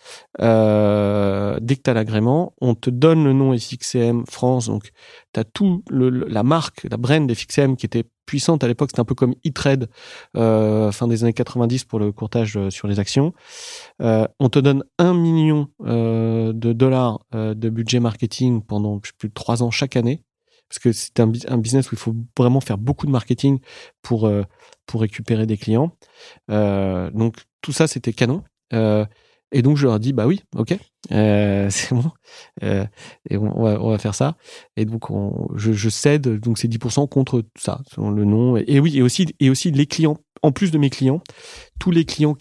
Euh, dès que tu as l'agrément, on te donne le nom FXM France. Donc, tu as tout le, la marque, la brand FXM qui était puissante à l'époque. C'était un peu comme e-trade euh, fin des années 90 pour le courtage euh, sur les actions. Euh, on te donne un million de dollars de budget marketing pendant plus de trois ans chaque année. Parce que c'est un, business où il faut vraiment faire beaucoup de marketing pour, pour récupérer des clients. donc tout ça, c'était canon. Euh, et donc je leur dit bah oui, ok, euh, c'est bon, euh, et on, va, on, va, faire ça. Et donc on, je, je, cède donc ces 10% contre ça, selon le nom. Et, oui, et aussi et aussi les clients. En plus de mes clients, tous les clients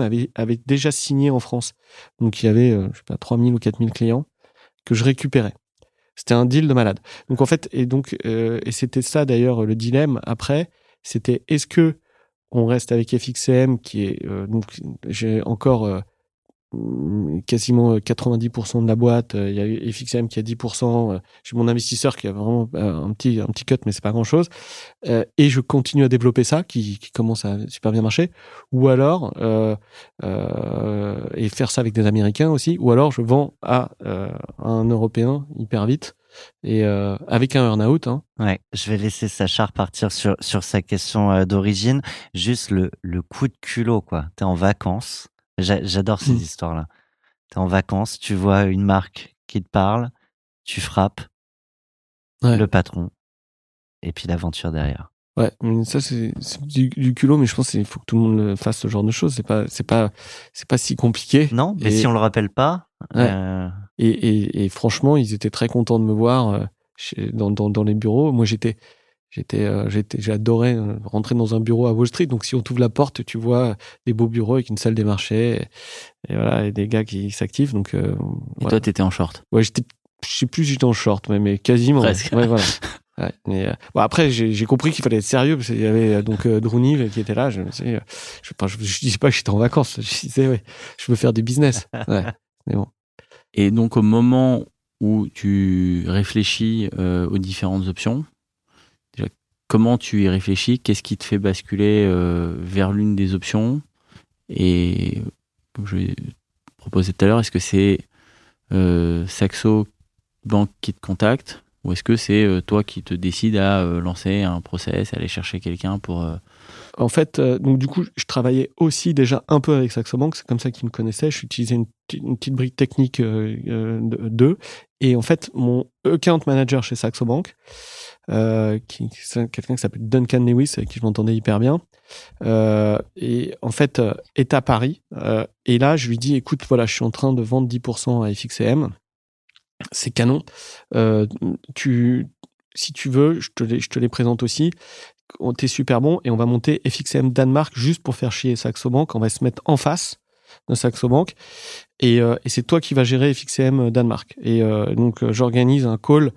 avaient, avaient déjà signé en France. Donc il y avait, euh, je sais pas, 3000 ou 4000 clients que je récupérais. C'était un deal de malade. Donc en fait, et donc euh, et c'était ça d'ailleurs le dilemme après, c'était est-ce que on reste avec FXM qui est euh, donc j'ai encore Mmh, quasiment 90% euh, de la boîte. Euh, il y a FXM qui a 10%. Euh, j'ai mon investisseur qui a vraiment un petit, un petit cut, mais c'est pas grand chose. Et je continue à développer ça, qui, commence à super bien marcher. Ou alors, euh, euh, et faire ça avec des Américains aussi. Ou alors, je vends à, un Européen hyper vite et avec un earn-out. Hein. Ouais, je vais laisser Sacha repartir sur, sur sa question d'origine. Juste le, le coup de culot, quoi. T'es en vacances, J'adore ces mmh. histoires-là. Tu es en vacances, tu vois une marque qui te parle, tu frappes le patron, et puis l'aventure derrière. Ouais, ça c'est du, culot, mais je pense qu'il faut que tout le monde fasse ce genre de choses. C'est pas, c'est pas, c'est pas si compliqué. Non, mais si on le rappelle pas. Euh... Et, et, et, franchement, ils étaient très contents de me voir euh, chez, dans, dans, dans, les bureaux. Moi, j'étais, J'étais, euh, j'étais, j'adorais euh, rentrer dans un bureau à Wall Street. Donc, si on t'ouvre la porte, tu vois des beaux bureaux avec une salle des marchés et, voilà, et des gars qui s'activent. Donc, euh, Et toi, t'étais en short. ouais, j'étais, je sais plus si j'étais en short, mais, mais quasiment. Presque. Ouais, voilà. Ouais, mais euh, bon, après, j'ai, j'ai compris qu'il fallait être sérieux parce qu'il y avait euh, donc euh, qui était là. Je me disais, euh, je, je, je disais pas que j'étais en vacances. Je disais, ouais, je veux faire du business. Ouais. Mais bon. Et donc, au moment où tu réfléchis euh, aux différentes options, comment tu y réfléchis Qu'est-ce qui te fait basculer euh, vers l'une des options? Et comme je proposé tout à l'heure, est-ce que c'est euh, Saxo Bank qui te contacte? Ou est-ce que c'est euh, toi qui te décides à lancer un process, aller chercher quelqu'un pour... En fait, donc du coup, je travaillais aussi déjà un peu avec Saxo Bank. C'est comme ça qu'ils me connaissaient. J'utilisais une, petite- une petite brique technique de- d'eux. Et en fait, mon account manager chez Saxo Bank, euh, qui quelqu'un qui s'appelle Duncan Lewis, avec qui je m'entendais hyper bien, euh, et en fait euh, est à Paris. Euh, et là, je lui dis, écoute, voilà, je suis en train de vendre 10% à FXM. C'est canon. Euh, tu, si tu veux, je te les, je te les présente aussi. T'es super bon et on va monter FXM Danemark juste pour faire chier Saxo Bank. On va se mettre en face de Saxo Bank et, euh, et c'est toi qui vas gérer FXM Danemark. Et euh, donc j'organise un call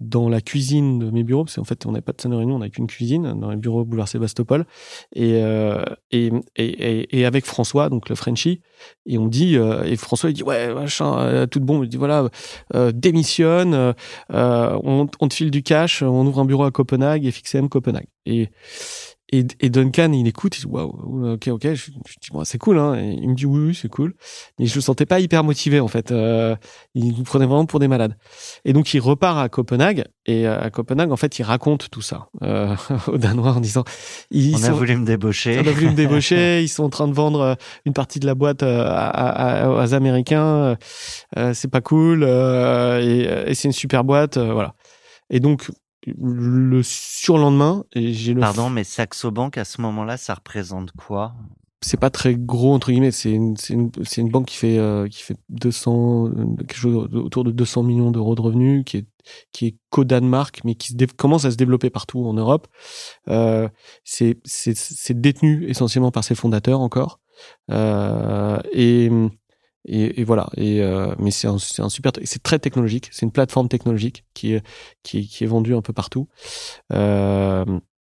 dans la cuisine de mes bureaux parce qu'en fait on n'a pas de salle de réunion, on n'a qu'une cuisine dans les bureaux boulevard Sébastopol. Et, euh, et, et, et, et avec François donc le Frenchie et on dit euh, et François il dit ouais machin euh, tout bon il dit voilà euh, démissionne euh, on, on te file du cash on ouvre un bureau à Copenhague FXM Copenhague. Et et, et Duncan, il écoute, il dit waouh, ok, ok. Je, je dis bon, c'est cool, hein. Et il me dit oui, oui, c'est cool. Mais je le sentais pas hyper motivé en fait. Euh, il nous prenait vraiment pour des malades. Et donc il repart à Copenhague et euh, à Copenhague, en fait, il raconte tout ça euh, aux Danois en disant ils On a sont- voulu me débaucher. on a voulu me débaucher. Ils sont en train de vendre euh, une partie de la boîte euh, à, à- aux Américains. Euh, euh, c'est pas cool. euh, et, et c'est une super boîte. euh, voilà. Et donc, le surlendemain, j'ai le Pardon, mais Saxo Bank, à ce moment-là, ça représente quoi? C'est pas très gros entre guillemets c'est une, c'est une, c'est une banque qui fait euh, qui fait 200 euh, quelque chose autour de 200 millions d'euros de revenus qui est qui est qu'au Danemark mais qui se commence à se développer partout en Europe. Euh, c'est c'est c'est détenu essentiellement par ses fondateurs encore. Euh, et et, et voilà. Et euh, mais c'est un, un super, c'est très technologique. C'est une plateforme technologique qui est qui qui est vendue un peu partout. Euh,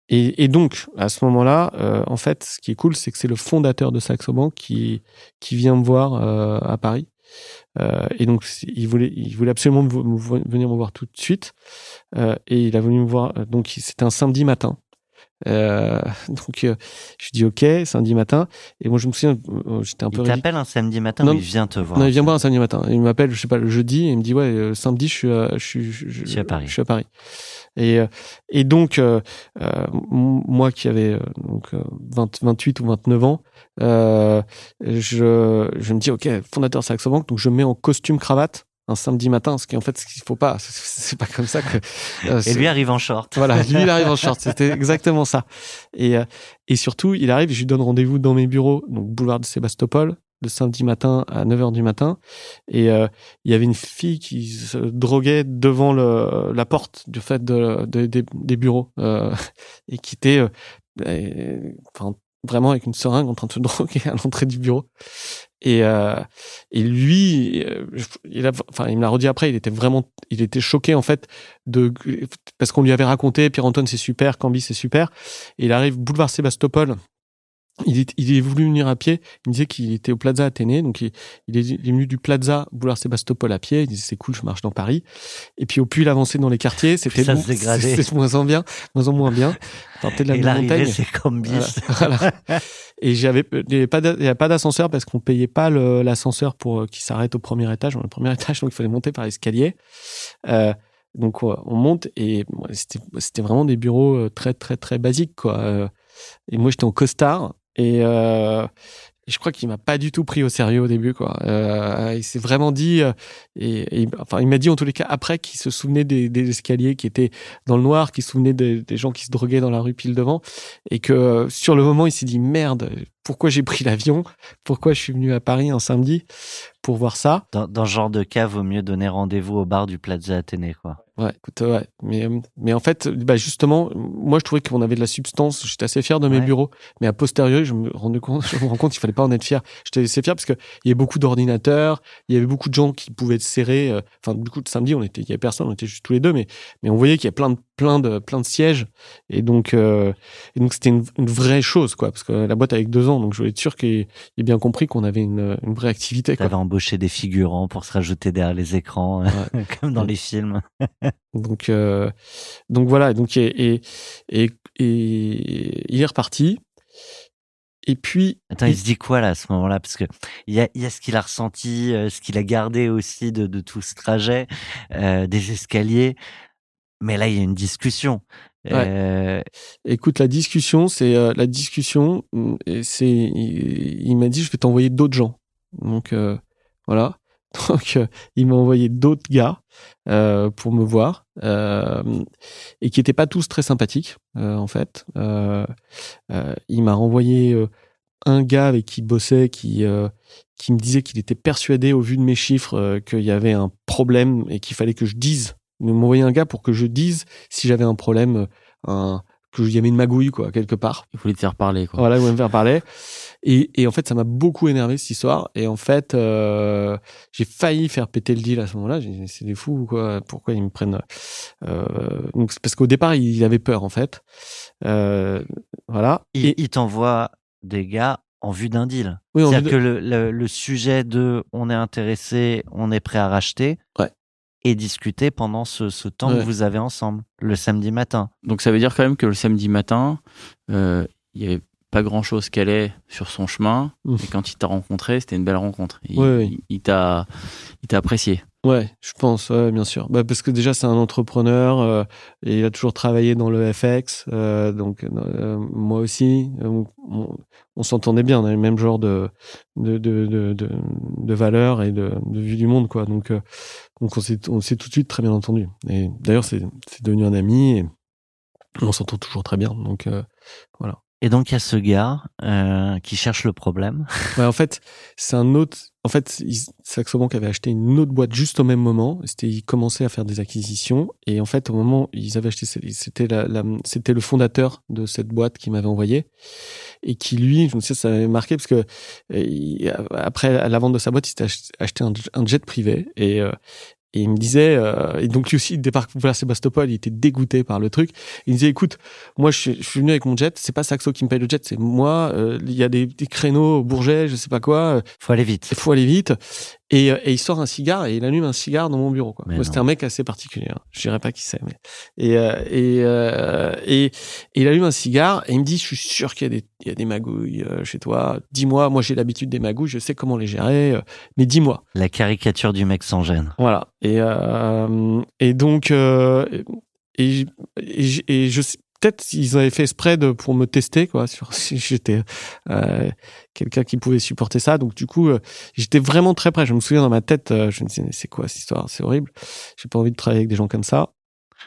et, et donc à ce moment-là, euh, en fait, ce qui est cool, c'est que c'est le fondateur de Saxo Bank qui qui vient me voir euh, à Paris. Euh, et donc il voulait il voulait absolument venir me voir tout de suite. Euh, et il a venu me voir. Donc c'était un samedi matin. Euh, donc euh, je dis ok samedi matin et moi je me souviens euh, j'étais un peu Il t'appelle un samedi matin Non, ou il vient te voir Non, il vient me voir un samedi matin. Il m'appelle, je sais pas, le jeudi, et il me dit ouais, euh, samedi, je suis, à, je suis, je, Je suis à Paris. Je suis à Paris. Et euh, et donc moi qui avais donc euh, 20, 28 ou 29 ans, euh, je je me dis ok, fondateur Saxo Bank, donc je me mets en costume cravate un samedi matin, ce qui en fait ce qu'il faut pas, c'est- pas comme ça que. euh, Et lui arrive en short. voilà, lui, il arrive en short. C'était exactement ça. Et, euh, et surtout, il arrive, je lui donne rendez-vous dans mes bureaux, donc boulevard de Sébastopol, le samedi matin à 9h du matin. Et euh, il y avait une fille qui se droguait devant le, la porte du fait de, de- des, des bureaux euh, et qui était euh, euh, enfin, vraiment avec une seringue en train de se droguer à l'entrée du bureau. Et, euh, et lui, euh, il a, enfin, il me l'a redit après, il était vraiment, il était choqué en fait de, parce qu'on lui avait raconté, Pierre-Antoine c'est super, Cambi c'est super. Et il arrive boulevard Sébastopol. Il est, il est voulu venir à pied. Il me disait qu'il était au Plaza Athénée. Donc, il, il, est, il est venu du Plaza boulevard Sébastopol à pied. Il disait, c'est cool, je marche dans Paris. Et puis, au plus il avançait dans les quartiers, c'était ça bon- se dégradait. c'était moins en bien, moins en moins bien. Partait de la Et montagne. c'est comme bis. Voilà. Voilà. Et j'avais, il n'y avait pas d'ascenseur parce qu'on payait pas le- l'ascenseur pour euh, qu'il s'arrête au premier étage. Est au premier étage, donc il fallait monter par l'escalier. Euh, donc on monte et c'était vraiment des bureaux euh, très très très basiques quoi. Euh, Et moi j'étais en costard et, euh, je crois qu'il m'a pas du tout pris au sérieux au début quoi. Euh, il s'est vraiment dit euh, et, et- enfin il m'a dit en tous les cas après qu'il se souvenait des, escaliers qui étaient dans le noir, qu'il se souvenait des, des gens qui se droguaient dans la rue pile devant et que euh, sur le moment il s'est dit merde pourquoi j'ai pris l'avion? Pourquoi je suis venu à Paris un samedi pour voir ça? Dans, dans ce genre de cas, vaut mieux donner rendez-vous au bar du Plaza Athénée, quoi. Ouais, écoute, ouais. Mais, mais en fait, bah justement, moi, je trouvais qu'on avait de la substance. J'étais assez fier de mes Ouais. bureaux. Mais a posteriori, je me rendais compte, je me rends compte qu'il fallait pas en être fier. J'étais assez fier parce qu'il y avait beaucoup d'ordinateurs. Il y avait beaucoup de gens qui pouvaient être serrés. euh, Enfin, du coup, le samedi, on était, il y avait personne, on était juste tous les deux. Mais, mais on voyait qu'il y avait plein de, plein de, plein de sièges. Et donc, euh, et donc, c'était une, une vraie chose, quoi. Parce que la boîte avec deux ans. Donc, je voulais être sûr qu'il ait bien compris qu'on avait une, une vraie activité. T'avais embauché des figurants pour se rajouter derrière les écrans, comme dans les films. Donc, euh, donc voilà. Donc, et, et, et, il est reparti. Et puis, Attends, il se dit quoi là à ce moment-là? Parce que il y a, il y a ce qu'il a ressenti, euh, ce qu'il a gardé aussi de, de tout ce trajet, euh, des escaliers. Mais là, il y a une discussion. Euh, écoute, la discussion, c'est euh, la discussion. mm, C'est, il, il m'a dit, je vais t'envoyer d'autres gens. Donc euh, voilà. Donc il m'a envoyé d'autres gars pour me voir et qui étaient pas tous très sympathiques en fait. Il m'a renvoyé un gars avec qui il bossait qui qui me disait qu'il était persuadé au vu de mes chiffres qu'il y avait un problème et qu'il fallait que je dise. Il m'a envoyé un gars pour que je dise si j'avais un problème, euh, un, que il y avait une magouille quoi quelque part. Il voulait te faire parler, quoi. Voilà, il voulait me faire parler. Et, et en fait, ça m'a beaucoup énervé cette histoire. Et en fait, euh, j'ai failli faire péter le deal à ce moment-là. J'ai dit, c'est des fous ou quoi Pourquoi ils me prennent euh, donc Parce qu'au départ, il avait peur en fait. Euh, voilà. il Et il t'envoie des gars en vue d'un deal. oui, on C'est-à-dire que le, le, le sujet de on est intéressé, on est prêt à racheter, Ouais. Est discuté pendant ce, ce temps Ouais. que vous avez ensemble, le samedi matin. Donc ça veut dire quand même que le samedi matin, euh, il y avait pas grand chose qu'elle est sur son chemin. Mmh. Et quand il t'a rencontré, c'était une belle rencontre. Il, Ouais, ouais. il- il t'a, il t'a apprécié. Ouais, je pense, ouais, bien sûr. Bah, parce que déjà, c'est un entrepreneur euh, et il a toujours travaillé dans le FX. euh, donc, euh, moi aussi, euh, on, on s'entendait bien. On a le même genre de, de, de, de, de, de valeurs et de, de vue du monde, quoi. Donc, euh, donc on s'est on s'est tout de suite très bien entendu. Et d'ailleurs, c'est devenu un ami et on s'entend toujours très bien. Donc, euh, Et donc, il y a ce gars euh, qui cherche le problème. Ouais, en fait, c'est un autre. En fait, Saxo Bank avait acheté une autre boîte juste au même moment. C'était, ils commençaient à faire des acquisitions. Et en fait, au moment ils avaient acheté, c'était la, la- c'était le fondateur de cette boîte qui m'avait envoyé et qui lui, je me souviens, ça m'avait marqué parce que euh, après à la vente de sa boîte, il s'était ach- acheté un, un jet privé et euh, et il me disait, euh, et donc lui aussi, il débarque vers Sébastopol, il était dégoûté par le truc. Il me disait, écoute, moi, je suis, je suis venu avec mon jet, c'est pas Saxo qui me paye le jet, c'est moi. euh, Il y a des, des créneaux au Bourget, je sais pas quoi. euh, Faut aller vite. faut aller vite. Et, euh, et il sort un cigare et il allume un cigare dans mon bureau. Quoi. Mais Moi, c'était un mec assez particulier. Hein. Je dirais pas qui c'est, mais et euh, et, euh, et et il allume un cigare et il me dit, je suis sûr qu'il y a des il y a des magouilles euh, chez toi. Dis-moi, moi j'ai l'habitude des magouilles, je sais comment les gérer, euh, mais dis-moi. La caricature du mec sans gêne. Voilà. Et, euh, et donc, euh, et, et, et je sais, ils avaient fait de, pour me tester, quoi, sur si j'étais euh, quelqu'un qui pouvait supporter ça. Donc, du coup, euh, j'étais vraiment très près. Je me souviens dans ma tête, euh, je me disais, c'est quoi cette histoire? C'est horrible. J'ai pas envie de travailler avec des gens comme ça.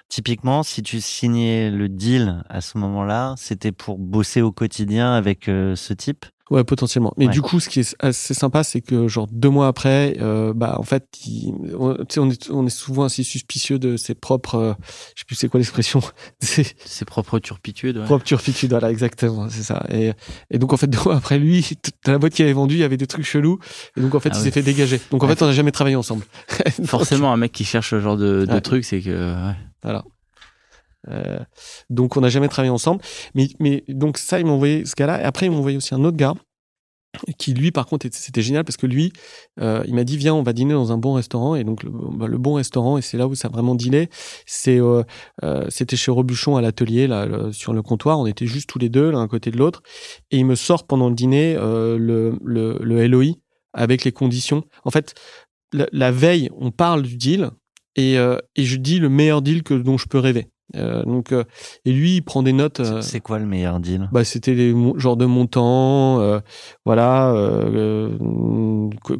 Typiquement, si tu signais le deal à ce moment-là, c'était pour bosser au quotidien avec ce type? Ouais, potentiellement. Mais Ouais. du coup, ce qui est assez sympa, c'est que genre deux mois après, euh, bah en fait, il- on, on est on est souvent assez suspicieux de ses propres, euh, je sais plus c'est quoi l'expression, ses Ses propres turpitudes. ouais. propres turpitudes. Voilà, exactement, c'est ça. Et, et donc en fait, deux mois après lui, toute la boîte qu'il avait vendue, il y avait des trucs chelous. Et donc en fait, Ah il s'est fait dégager. Donc en Ouais. fait, on n'a jamais travaillé ensemble. Donc, Forcément, un mec qui cherche ce genre de, de truc, c'est que. ouais. Euh, donc on n'a jamais travaillé ensemble. Mais, mais donc ça, ils m'ont envoyé ce gars-là. Et après, ils m'ont envoyé aussi un autre gars qui lui par contre était- c'était génial parce que lui euh, il m'a dit viens on va dîner dans un bon restaurant. Et donc le, bah, bon restaurant et c'est là où ça vraiment dealé euh, c'était chez Robuchon à l'atelier là sur le comptoir. On était juste tous les deux l'un à côté de l'autre. Et il me sort pendant le dîner le, LOI avec les conditions. En fait la, veille on parle du deal et, et je dis le meilleur deal que dont je peux rêver euh, donc euh, et lui il prend des notes euh, C'est quoi le meilleur deal? bah, c'était les genres de montants, euh, voilà, euh, euh, co-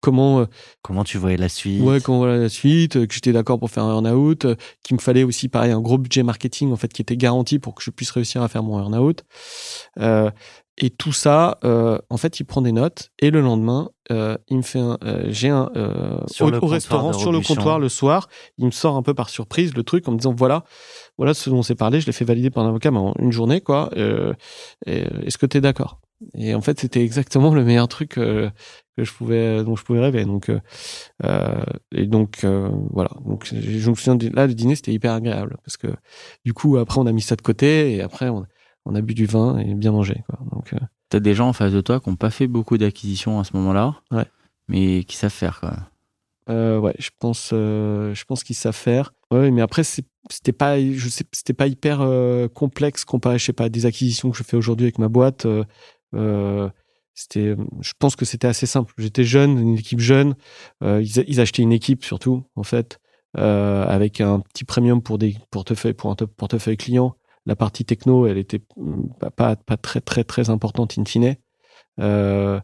comment, Comment tu voyais la suite? Ouais, comment voilà la suite, que j'étais d'accord pour faire un earn-out, qu'il me fallait aussi pareil un gros budget marketing en fait qui était garanti pour que je puisse réussir à faire mon earn-out. Et tout ça, euh, en fait, il prend des notes et le lendemain, euh, il me fait un, euh, j'ai un euh, au, au restaurant sur le comptoir le soir, il me sort un peu par surprise le truc en me disant voilà, voilà ce dont on s'est parlé, je l'ai fait valider par un avocat mais en une journée quoi. Euh, Est-ce que tu es d'accord? Et en fait, c'était exactement le meilleur truc euh, que je pouvais dont je pouvais rêver. Donc et donc euh, voilà. Donc je me souviens là le dîner c'était hyper agréable parce que du coup après on a mis ça de côté et après on, on a bu du vin et bien mangé quoi. Donc euh, T'as des gens en face de toi qui n'ont pas fait beaucoup d'acquisitions à ce moment-là, Ouais. mais qui savent faire. Quoi. Euh, ouais, je pense, euh, je pense qu'ils savent faire. Ouais, mais après, c'était pas, je sais, c'était pas hyper euh, complexe comparé, je sais pas, à des acquisitions que je fais aujourd'hui avec ma boîte. c'était, je pense que c'était assez simple. J'étais jeune, une équipe jeune. ils, ils achetaient une équipe surtout, en fait, avec un petit premium pour des portefeuilles, pour un portefeuille client. La partie techno, elle était mm, pas, très, très, très importante in fine. Euh,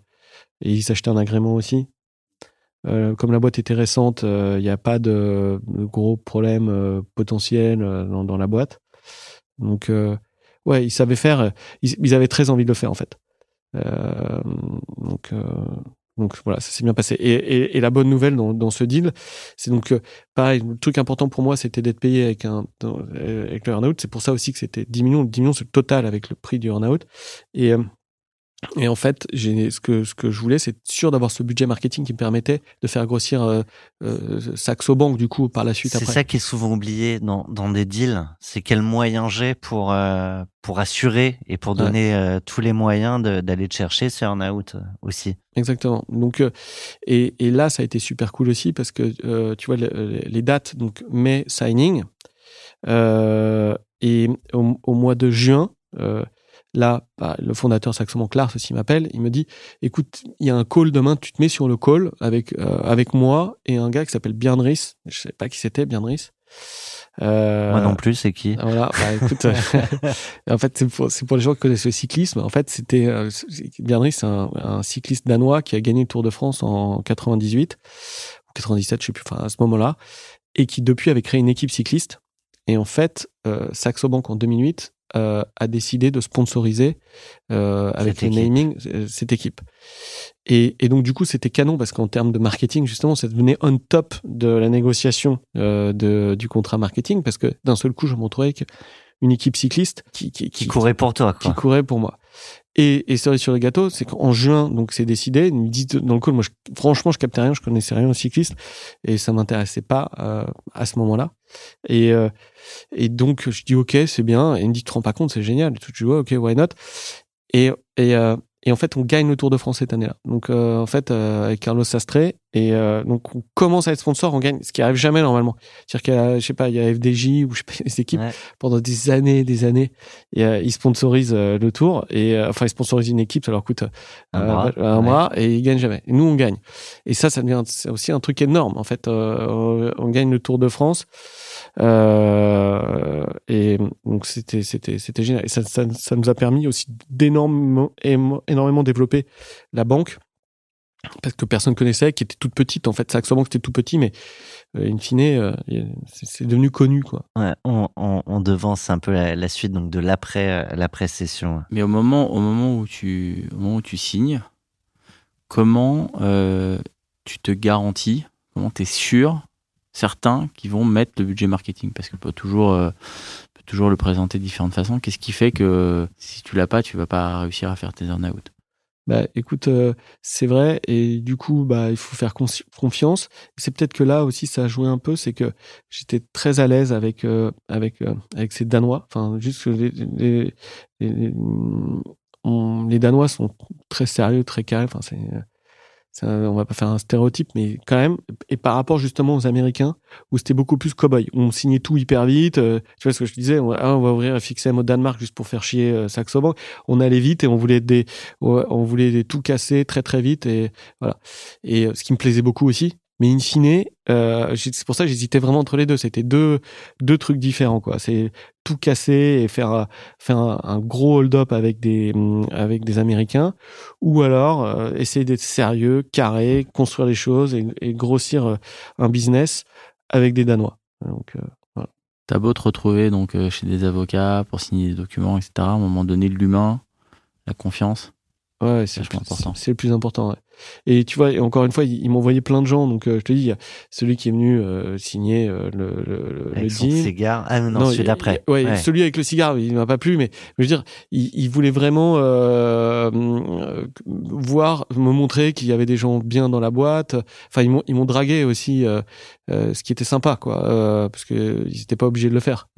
et ils achetaient un agrément aussi. Euh, comme la boîte était récente, il n'y a pas de, gros problèmes euh, potentiels euh, dans, la boîte. Donc, euh, ouais, ils savaient faire. euh, Ils, avaient très envie de le faire, en fait. Euh, donc, euh, donc voilà, ça s'est bien passé. Et, et, et la bonne nouvelle dans, dans ce deal, c'est donc euh, pareil. Le truc important pour moi, c'était d'être payé avec un dans- euh, avec le earn-out. C'est pour ça aussi que c'était 10 millions. 10 millions, le total avec le prix du earn-out. Et euh, et en fait, ce que ce que je voulais, c'est sûr d'avoir ce budget marketing qui me permettait de faire grossir euh, euh, Saxo Bank du coup par la suite C'est ça qui est souvent oublié dans, dans des deals. C'est quel moyen j'ai pour, euh, pour assurer et pour donner euh, tous les moyens d'aller chercher ce earn-out aussi. Exactement. Donc et, et là, ça a été super cool aussi parce que tu vois le- les dates donc mai signing et au, au mois de juin. Là, bah, le fondateur Saxo Bank Lars aussi m'appelle. Il me dit, écoute, il y a un call demain. Tu te mets sur le call avec euh, avec moi et un gars qui s'appelle Björn Ries. Je sais pas qui c'était, Björn Ries. Euh, Moi non plus, c'est qui? Voilà, bah, écoute, euh, en fait, c'est pour, pour les gens qui connaissent le cyclisme. En fait, c'était euh, c'est un cycliste danois qui a gagné le Tour de France en 98 ou 97, je sais plus, enfin à ce moment-là, et qui depuis avait créé une équipe cycliste. Et en fait, euh, Saxo Bank en 2008 euh, a décidé de sponsoriser euh, avec le naming euh, cette équipe. Et, et donc du coup, c'était canon parce qu'en termes de marketing, justement, ça devenait on top de la négociation de, du contrat marketing parce que d'un seul coup, je me retrouvais avec une équipe cycliste qui, qui, Qui courait pour toi, qui courait pour moi. Et, et cerise sur le gâteau, c'est qu'en juin, donc c'est décidé. Ils me disent dans le call, moi, je- franchement, je captais rien, je connaissais rien au cycliste et ça m'intéressait pas euh, à ce moment-là. Et, euh, et donc je dis ok, c'est bien. Et il me dit, tu te rends pas compte, c'est génial. Et tout, je dis ouais, ok, why not? Et et euh, et en fait, on gagne le Tour de France cette année-là. Donc euh, en fait, avec Carlos Sastre, et donc on commence à être sponsor, on gagne, ce qui arrive jamais normalement. C'est-à-dire qu'il y a, je sais pas, il y a FDJ ou je sais pas les équipes Ouais. pendant des années, et des années, et ils sponsorisent le Tour et enfin ils sponsorisent une équipe, ça leur coûte Un bras. un Ouais. bras et ils gagnent jamais. Et nous on gagne. Et ça, ça devient aussi un truc énorme en fait. On gagne le Tour de France. Euh, et donc c'était c'était c'était génial. Et ça, ça, ça nous a permis aussi d'énormément énormément développer la banque. Parce que personne connaissait qui était toute petite en fait. Saxo Bank c'était tout petit mais euh, in fine euh, c'est devenu connu quoi. Ouais, on, on, on devance un peu la, la suite donc de l'après euh, l'après session. Mais au moment, au moment où tu, au moment où tu signes, comment euh, tu te garantis, comment tu es sûr, certains qui vont mettre le budget marketing Parce qu'on peut toujours, euh, toujours le présenter de différentes façons. Qu'est-ce qui fait que si tu l'as pas, tu vas pas réussir à faire tes earn-out? Bah, écoute, euh, c'est vrai, et du coup, bah, il faut faire confiance. C'est peut-être que là aussi, ça a joué un peu, c'est que j'étais très à l'aise avec euh, euh, ces Danois. Enfin, juste les les Danois sont très sérieux, très carrés. Enfin, c'est un- on va pas faire un stéréotype, mais quand même. Et par rapport justement aux Américains, où c'était beaucoup plus cow-boy, on signait tout hyper vite. euh, tu vois ce que je disais on, ah, on va ouvrir fixem au Danemark juste pour faire chier euh, Saxo Bank. On allait vite et on voulait des, on voulait tout casser très très vite et voilà. Et euh, ce qui me plaisait beaucoup aussi. Mais in fine, euh, c'est pour ça que j'hésitais vraiment entre les deux. C'était deux deux trucs différents quoi. C'est tout casser et faire euh, faire un, gros hold-up avec des hum, avec des Américains, ou alors euh, essayer d'être sérieux, carré, construire les choses et, et grossir euh, un business avec des Danois. Donc euh, T'as beau te retrouver donc euh, chez des avocats pour signer des documents, etc. À un moment donné, l'humain, la confiance. Ouais, c'est important. C'est le plus important. Et tu vois, encore une fois, ils, m'ont envoyé plein de gens. Donc, euh, je te dis, il y a celui qui est venu euh, signer euh, le, le, avec son cigare. Ah non, celui d'après. Ouais, celui avec le cigare, il m'a pas plu, mais je veux dire, il, il voulait vraiment voir, me montrer qu'il y avait des gens bien dans la boîte. Enfin, ils m'ont ils m'ont dragué aussi, ce qui était sympa, quoi, parce que ils étaient pas obligés de le faire.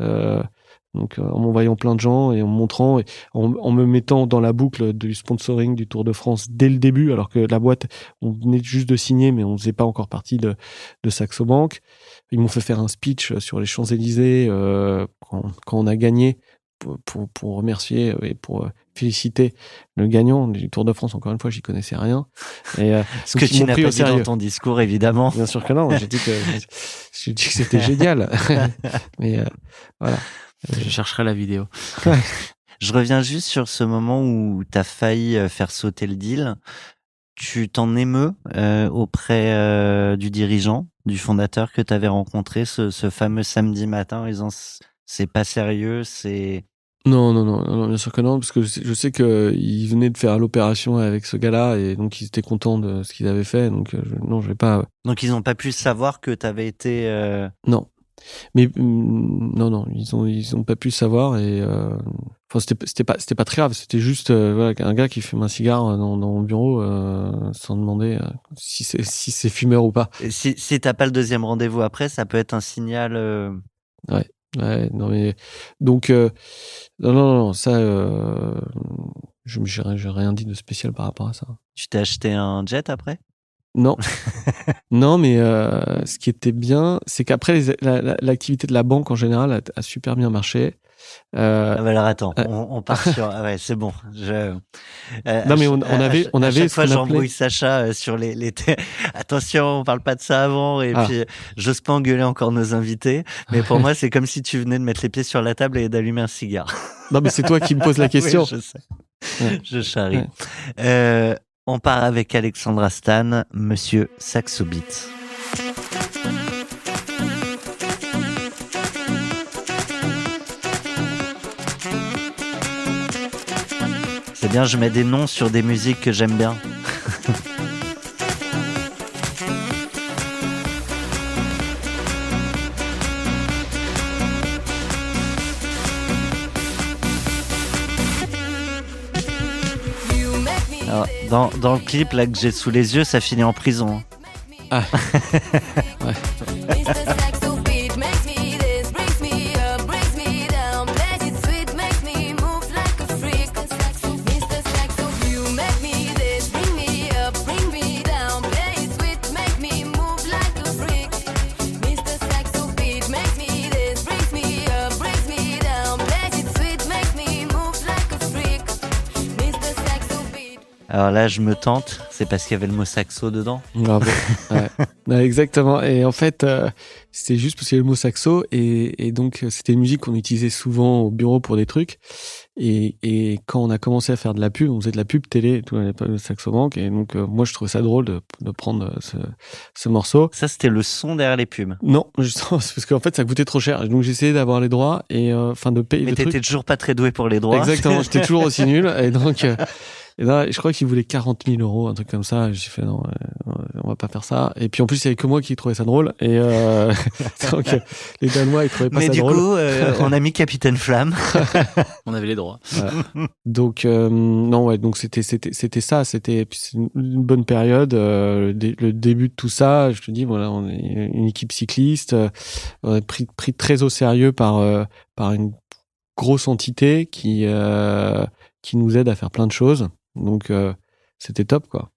Donc, en m'envoyant plein de gens et en me montrant et en, me mettant dans la boucle du sponsoring du Tour de France dès le début, alors que la boîte, on venait juste de signer, mais on faisait pas encore partie de, de Saxo Bank. Ils m'ont fait faire un speech sur les Champs-Élysées euh, quand, quand, on a gagné pour, pour, pour, remercier et pour euh, féliciter le gagnant du Tour de France. Encore une fois, j'y connaissais rien. Et, euh, Ce que tu n'as pas dit dans ton discours, évidemment. Bien sûr que non. J'ai dit que, j'ai dit que c'était génial. mais euh, voilà. Je chercherai la vidéo. Je reviens juste sur ce moment où tu as failli euh, faire sauter le deal. Tu t'en émeus euh, auprès euh, du dirigeant, du fondateur que tu avais rencontré ce, ce, fameux samedi matin en disant c'est pas sérieux, c'est... Non, non, non, non, bien sûr que non, parce que je sais qu'ils venaient de faire l'opération avec ce gars-là et donc ils étaient contents de ce qu'ils avaient fait. Donc non, je vais pas. Donc ils n'ont pas pu savoir que tu avais été. Non, mais mm, non, non, ils ont ils ont pas pu savoir et euh, enfin c'était c'était pas c'était pas très grave. C'était juste euh, voilà, un gars qui fume un cigare dans, dans mon bureau euh, sans demander si c'est si c'est fumeur ou pas. Et si si t'as pas le deuxième rendez-vous après, ça peut être un signal. Ouais. Ouais, non mais donc non, non non ça je j'ai rien dit de spécial par rapport à ça. Tu t'es acheté un jet après? Non, non, mais euh, ce qui était bien, c'est qu'après l'activité de la banque en général a, super bien marché. Euh, ah bah alors attends, on, on, part sur. Ah ouais, c'est bon. Je, euh, non mais on, on avait, on avait. À chaque fois, j'embrouille Sacha euh, sur les. les Attention, on parle pas de ça avant. Et ah. puis, j'ose pas engueuler encore nos invités. Mais pour moi, c'est comme si tu venais de mettre les pieds sur la table et d'allumer un cigare. non mais c'est toi qui me poses la question. oui, je sais. Je charrie. Euh, on part avec Alexandra Stan, Monsieur Saxo C'est bien, je mets des noms sur des musiques que j'aime bien. Dans, dans le clip là que j'ai sous les yeux, ça finit en prison. Ah. ouais. Je me tente, c'est parce qu'il y avait le mot saxo dedans. Bravo. ouais. exactement. Et en fait, euh, c'était juste parce qu'il y avait le mot saxo. Et, et donc, c'était une musique qu'on utilisait souvent au bureau pour des trucs. Et, et, quand on a commencé à faire de la pub, on faisait de la pub télé, tout à l'époque de Saxo Bank. Et donc, euh, moi, je trouvais ça drôle de, de prendre euh, ce, ce, morceau. Ça, c'était le son derrière les pubs. Non, justement, parce qu'en fait, ça coûtait trop cher. Donc, j'essayais d'avoir les droits et, enfin, de payer. Mais t'étais toujours pas très doué pour les droits. Exactement, j'étais toujours aussi nul. Et donc, et là, je crois qu'il voulait 40 000 euros, un truc comme ça. J'ai fait non, on va pas faire ça. Et puis en plus, il y avait que moi qui trouvais ça drôle. Et euh, donc les Danois, ils trouvaient pas ça drôle. Mais du coup, euh, on a mis Capitaine Flamme. on avait les droits. Donc euh, non, ouais, donc c'était c'était c'était ça. C'était une, bonne période. Euh, le début de tout ça, je te dis, voilà, on est une équipe cycliste. on est pris pris très au sérieux par par une grosse entité qui qui nous aide à faire plein de choses. Donc euh, c'était top quoi.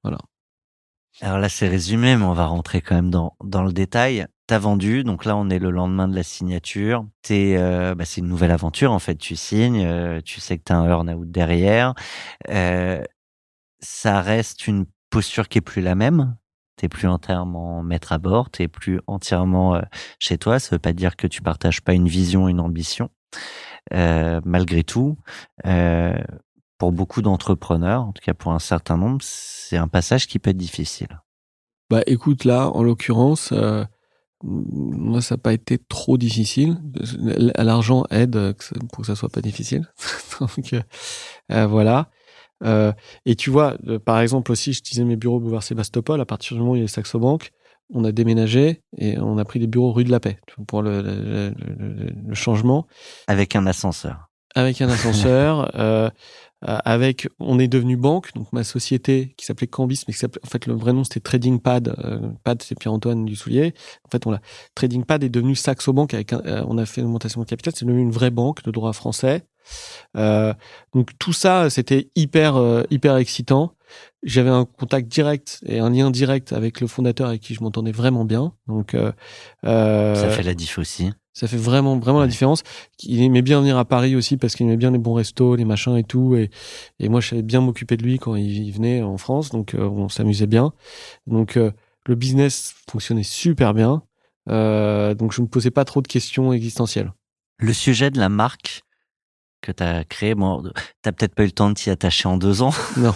Alors là c'est résumé, mais on va rentrer quand même dans dans le détail. T'as vendu, donc là on est le lendemain de la signature. Euh, bah, c'est une nouvelle aventure en fait. Tu signes, euh, tu sais que t'as un earn-out derrière. Ça reste une posture qui est plus la même. T'es plus entièrement maître à bord, t'es plus entièrement chez toi. Ça veut pas dire que tu partages pas une vision, une ambition. malgré tout, pour beaucoup d'entrepreneurs, en tout cas pour un certain nombre, c'est un passage qui peut être difficile. Bah écoute, là, en l'occurrence, euh, moi, ça n'a pas été trop difficile. L'argent aide pour que ça soit pas difficile. Donc euh, euh, voilà. Euh, et tu vois, euh, par exemple aussi, je disais mes bureaux boulevard Sébastopol. À partir du moment où il y a Saxo Bank, on a déménagé et on a pris des bureaux rue de la Paix pour le, le, le, le changement. Avec un ascenseur. Avec un ascenseur. euh, avec, on est devenu banque, donc ma société qui s'appelait Cambis, mais qui en fait le vrai nom c'était Trading Pad. Euh, Pad c'est Pierre-Antoine Dussoulier. En fait, on l'a Trading Pad est devenu Saxo Bank avec, un, euh, on a fait une augmentation de capital, c'est devenu une vraie banque de droit français. Euh, donc tout ça, c'était hyper euh, hyper excitant. J'avais un contact direct et un lien direct avec le fondateur avec qui je m'entendais vraiment bien. Donc euh, ça fait la diff aussi. Ça fait vraiment vraiment la différence. Il aimait bien venir à Paris aussi parce qu'il aimait bien les bons restos, les machins et tout. Et, et moi, je savais bien m'occuper de lui quand il venait en France. Donc euh, on s'amusait bien. Donc euh, le business fonctionnait super bien. donc je me posais pas trop de questions existentielles. Le sujet de la marque, que tu as créé, bon, t'as peut-être pas eu le temps de t'y attacher en deux ans. Non.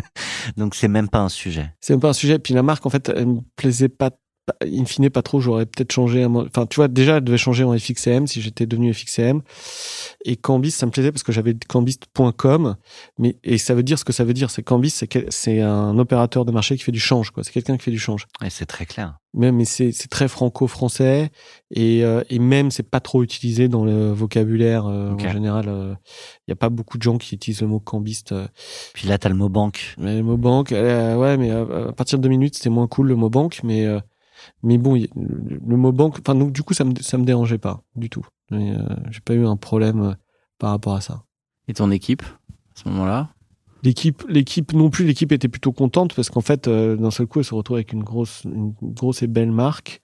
Donc c'est même pas un sujet. C'est même pas un sujet. Puis la marque, en fait, elle me plaisait pas, in fine, pas trop. J'aurais peut-être changé. Enfin, tu vois, déjà, elle devait changer en FXM si j'étais devenu FXM. Et Cambis, ça me plaisait parce que j'avais cambis.com. Mais, et ça veut dire ce que ça veut dire. C'est Cambis, c'est, c'est un opérateur de marché qui fait du change, quoi. C'est quelqu'un qui fait du change. Et c'est très clair. Mais, mais c'est, c'est très franco-français. Et, euh, et même, c'est pas trop utilisé dans le vocabulaire. Euh, okay. En général, il euh, y a pas beaucoup de gens qui utilisent le mot cambiste. Puis là, t'as le mot banque. Mais le mot banque, ouais, mais à partir de deux minutes, c'était moins cool le mot banque. Mais, mais bon, le mot banque, enfin, donc, du coup, ça me, ça me dérangeait pas du tout. Mais, j'ai pas eu un problème par rapport à ça. Et ton équipe, à ce moment-là? L'équipe, l'équipe non plus. L'équipe était plutôt contente parce qu'en fait, euh, d'un seul coup, elle se retrouve avec une grosse, une grosse et belle marque.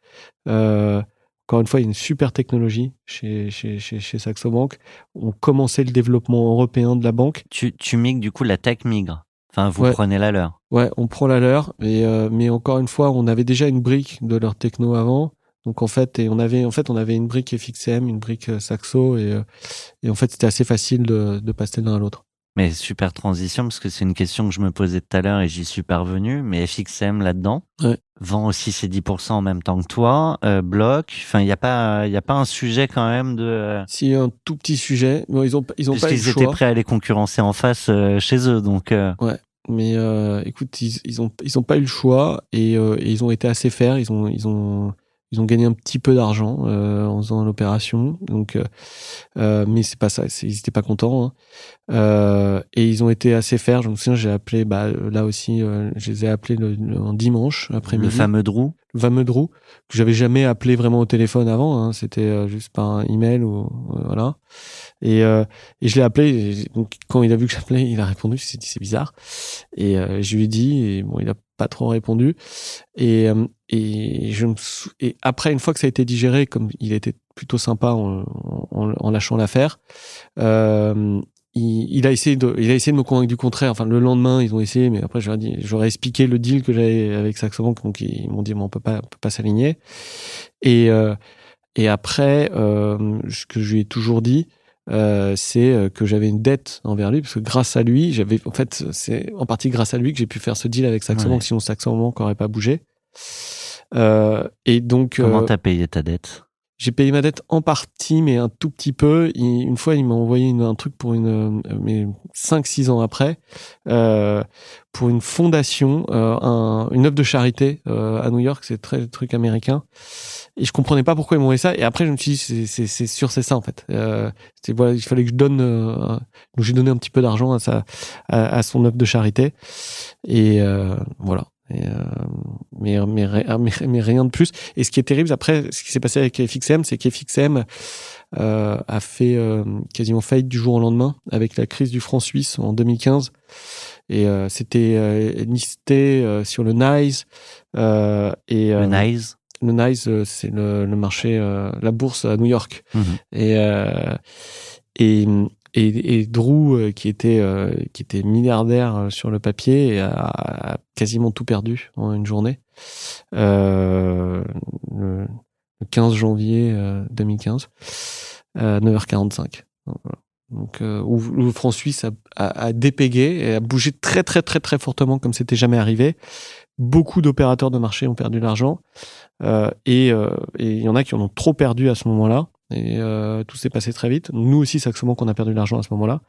Euh, encore une fois, il y a une super technologie chez chez chez, chez Saxo Bank. On commençait le développement européen de la banque. Tu tu migres du coup la tech migre. Enfin, vous ouais. prenez la leur. Ouais, on prend la leur. Et euh, mais encore une fois, on avait déjà une brique de leur techno avant. Donc en fait, et on avait en fait on avait une brique FXM, une brique Saxo et et en fait c'était assez facile de, de passer l'un à l'autre. Mais super transition parce que c'est une question que je me posais tout à l'heure et j'y suis parvenu. Mais FXM là-dedans ouais. vend aussi ses 10% en même temps que toi, euh, bloc. Enfin, il y a pas, il y a pas un sujet quand même de. Euh... Si un tout petit sujet, bon, ils ont ils ont pas le choix. étaient prêts à les concurrencer en face euh, chez eux, donc. Ouais. Mais euh, écoute, ils, ils ont ils ont pas eu le choix et, et ils ont été assez fers. Ils ont ils ont ils ont gagné un petit peu d'argent euh, en faisant l'opération, donc euh, mais c'est pas ça, ils étaient pas contents. Hein. Euh, et ils ont été assez fers. Je me souviens, j'ai appelé, bah là aussi, je les ai appelés le, le, en dimanche après-midi. Le fameux Drew. Drew que j'avais jamais appelé vraiment au téléphone avant. Hein. C'était juste par un email ou voilà. Et, et je l'ai appelé. Donc quand il a vu que j'appelais, il a répondu. C'est c'est bizarre. Et je lui ai dit. Et bon, il a pas trop répondu. Et, et je me et après une fois que ça a été digéré, comme il était plutôt sympa en, en, en lâchant l'affaire, euh, il, il, a essayé de, il a essayé de me convaincre du contraire. Enfin, le lendemain, ils ont essayé, mais après, j'aurais dit, j'aurais expliqué le deal que j'avais avec Saxo Bank, donc ils m'ont dit, bon, on peut pas, on peut pas s'aligner. Et euh, et après, euh, ce que je lui ai toujours dit, euh, c'est que j'avais une dette envers lui parce que grâce à lui, j'avais en fait c'est en partie grâce à lui que j'ai pu faire ce deal avec Saxo Bank, sinon Saxo Bank n'aurait pas bougé. Euh, et donc comment euh, t'as payé ta dette? J'ai payé ma dette en partie, mais un tout petit peu. Il, une fois, il m'a envoyé un truc pour une, mais cinq six ans après, euh, pour une fondation, un, une œuvre de charité à New York. C'est très truc américain. Et je comprenais pas pourquoi ils m'ont fait ça. Et après je me suis dit c'est sûr c'est ça en fait. Euh, c'est voilà il fallait que je donne euh, donc j'ai donné un petit peu d'argent à sa à, son œuvre de charité. Et euh, voilà mais, mais mais rien de plus et ce qui est terrible après ce qui s'est passé avec FXM c'est qu'FXM euh, a fait quasiment faillite du jour au lendemain avec la crise du franc suisse en 2015 et c'était listé sur le NICE et le NICE le NICE, c'est le, le, marché, euh, la bourse à New York. Mmh. Et, euh, et, et, et, Drew, qui était, euh, qui était milliardaire sur le papier, a, a quasiment tout perdu en une journée. Le, le, 15 janvier 2015, à 9h45. Donc, euh, le franc suisse a, a, a, dépégué et a bougé très très très très fortement comme c'était jamais arrivé. Beaucoup d'opérateurs de marché ont perdu de l'argent euh, et il euh, y en a qui en ont trop perdu à ce moment-là. Et euh, tout s'est passé très vite. Nous aussi, Saxo Bank, on a perdu de l'argent à ce moment-là,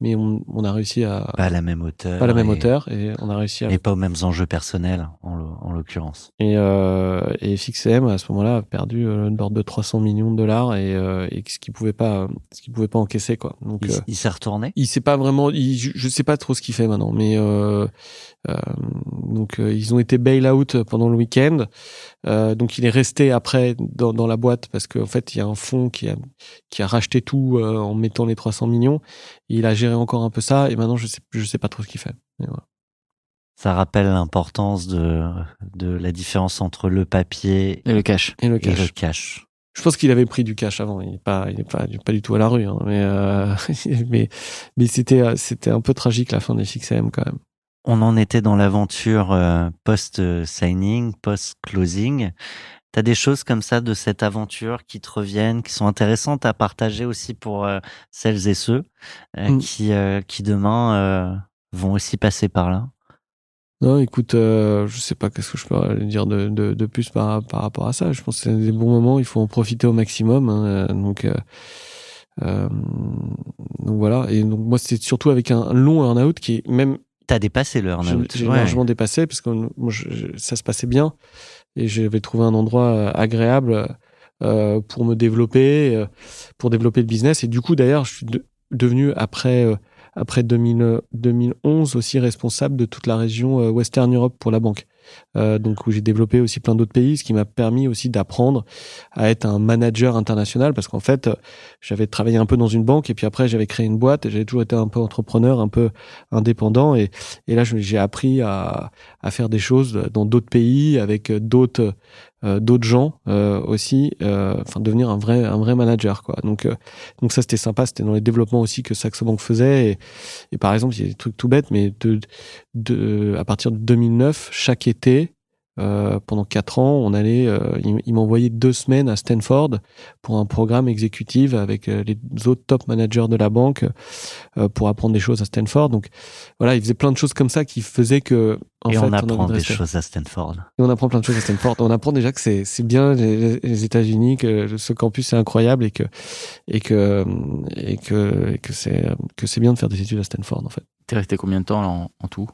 mais on, on, a réussi à pas à la même hauteur, pas à la même hauteur, et on a réussi à et pas aux mêmes enjeux personnels en l'occurrence. Et, euh, et FXM à ce moment-là a perdu euh, l'ordre de 300 millions de dollars et, euh, et ce qu'il pouvait pas, ce qu'il pouvait pas encaisser quoi. Donc il, il s'est retourné? Il sait pas vraiment, il, je, je, sais pas trop ce qu'il fait maintenant, mais donc ils ont été bail out pendant le week-end. donc il est resté après dans, dans la boîte parce qu'en fait il y a un fonds qui a qui a racheté tout euh, en mettant les 300 millions. il a géré encore un peu ça et maintenant je sais je sais pas trop ce qu'il fait. Ça rappelle l'importance de de la différence entre le papier et le cash. Et le cash. Je pense qu'il avait pris du cash avant. Il n'est pas, il est pas, pas du tout à la rue. Hein. Mais, euh, mais, mais c'était, c'était un peu tragique la fin des FXM quand même. On en était dans l'aventure euh, post-signing, post-closing. T'as des choses comme ça de cette aventure qui te reviennent, qui sont intéressantes à partager aussi pour euh, celles et ceux euh, mmh. qui, euh, qui demain vont aussi passer par là? Non, écoute, je sais pas qu'est-ce que je peux dire de, de, de, plus par, par rapport à ça. Je pense que c'est des bons moments, il faut en profiter au maximum. Hein, donc, donc voilà. Et donc moi, c'est surtout avec un long earn-out qui est même T'as dépassé le earn-out. J'ai largement dépassé parce que moi, ça se passait bien et j'avais trouvé un endroit euh, agréable euh, pour me développer, euh, pour développer le business. Et du coup, d'ailleurs, je suis devenu après après 2000, 2011 aussi responsable de toute la région Western Europe pour la banque. Euh, donc où j'ai développé aussi plein d'autres pays, ce qui m'a permis aussi d'apprendre à être un manager international parce qu'en fait j'avais travaillé un peu dans une banque et puis après j'avais créé une boîte et j'avais toujours été un peu entrepreneur, un peu indépendant et, et là j'ai appris à, à faire des choses dans d'autres pays avec d'autres euh, d'autres gens euh, aussi, euh, enfin devenir un vrai un vrai manager quoi. Donc donc ça c'était sympa, c'était dans les développements aussi que Saxo Bank faisait et, et par exemple il y a des trucs tout bêtes, mais de, de à partir de 2009 chaque été euh, pendant quatre ans, on allait, euh, il, m'envoyait deux semaines à Stanford pour un programme exécutif avec euh, les autres top managers de la banque euh, pour apprendre des choses à Stanford. Donc voilà, il faisait plein de choses comme ça qui faisaient que en et fait, on apprend des choses à Stanford. Et on apprend plein de choses à Stanford. on apprend déjà que c'est c'est bien les, les États-Unis, que ce campus est incroyable et que et que et que et que c'est que c'est bien de faire des études à Stanford en fait. T'es resté combien de temps en, en tout?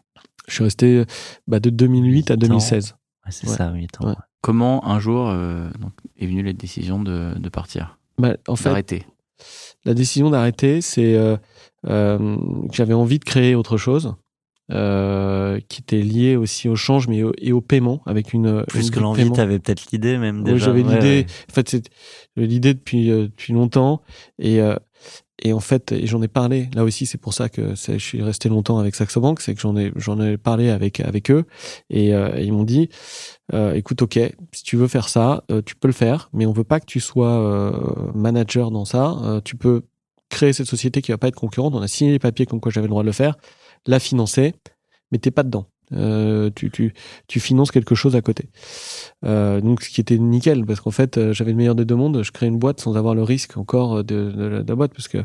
Je suis resté bah, de 2008 à 2016 c'est ça, 8 ans. Comment un jour euh, donc, est venue la décision de, de partir bah, en fait, D'arrêter. La décision d'arrêter, c'est euh, euh, que j'avais envie de créer autre chose. qui était lié aussi au change mais et au paiement avec une plus que l'envie t'avais peut-être l'idée même déjà. j'avais l'idée. en fait c'est l'idée depuis depuis longtemps et et en fait, et j'en ai parlé. Là aussi, c'est pour ça que je suis resté longtemps avec Saxo Bank, c'est que j'en ai ai parlé avec avec eux et, euh, ils m'ont dit, euh, écoute, ok, si tu veux faire ça, euh, tu peux le faire, mais on veut pas que tu sois manager dans ça. tu peux créer cette société qui va pas être concurrente. On a signé les papiers comme quoi j'avais le droit de le faire, la financer, mais t'es pas dedans. Euh, tu, tu, tu finances quelque chose à côté. Euh, donc, ce qui était nickel, parce qu'en fait, euh, j'avais le meilleur des deux mondes. Je crée une boîte sans avoir le risque encore de, de, de la boîte, parce que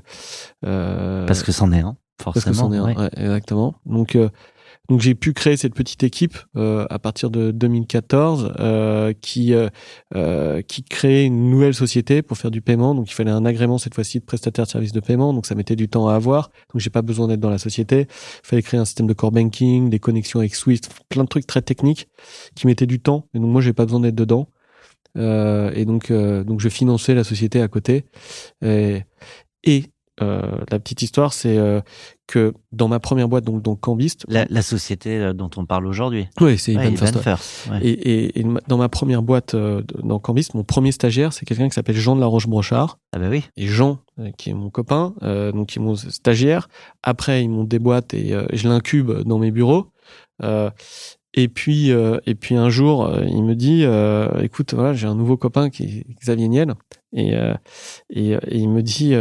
euh, parce que c'en est un, forcément. Parce que c'en est un, ouais, exactement. Donc, euh, donc j'ai pu créer cette petite équipe euh, à partir de 2014 euh, qui euh, euh, qui créait une nouvelle société pour faire du paiement. Donc il fallait un agrément cette fois-ci de prestataire de services de paiement. Donc ça mettait du temps à avoir. Donc j'ai pas besoin d'être dans la société. Il fallait créer un système de core banking, des connexions avec Swift, plein de trucs très techniques qui mettaient du temps. Et donc moi j'ai pas besoin d'être dedans. Euh, et donc donc je finançais la société à côté. Et, et euh, la petite histoire, c'est euh, que dans ma première boîte, donc, donc Cambist, la, la société euh, dont on parle aujourd'hui. Oui, c'est ouais, First. First ouais. et, et, et, dans ma première boîte euh, dans Cambist, mon premier stagiaire, c'est quelqu'un qui s'appelle Jean de la Roche-Brochard. Ah bah oui. Et Jean, qui est mon copain, donc qui est mon stagiaire. Après, ils monte des boîtes et je l'incube dans mes bureaux. Et puis, euh, et puis un jour, euh, il me dit, euh, écoute, voilà, j'ai un nouveau copain qui est Xavier Niel, et, et, il me dit,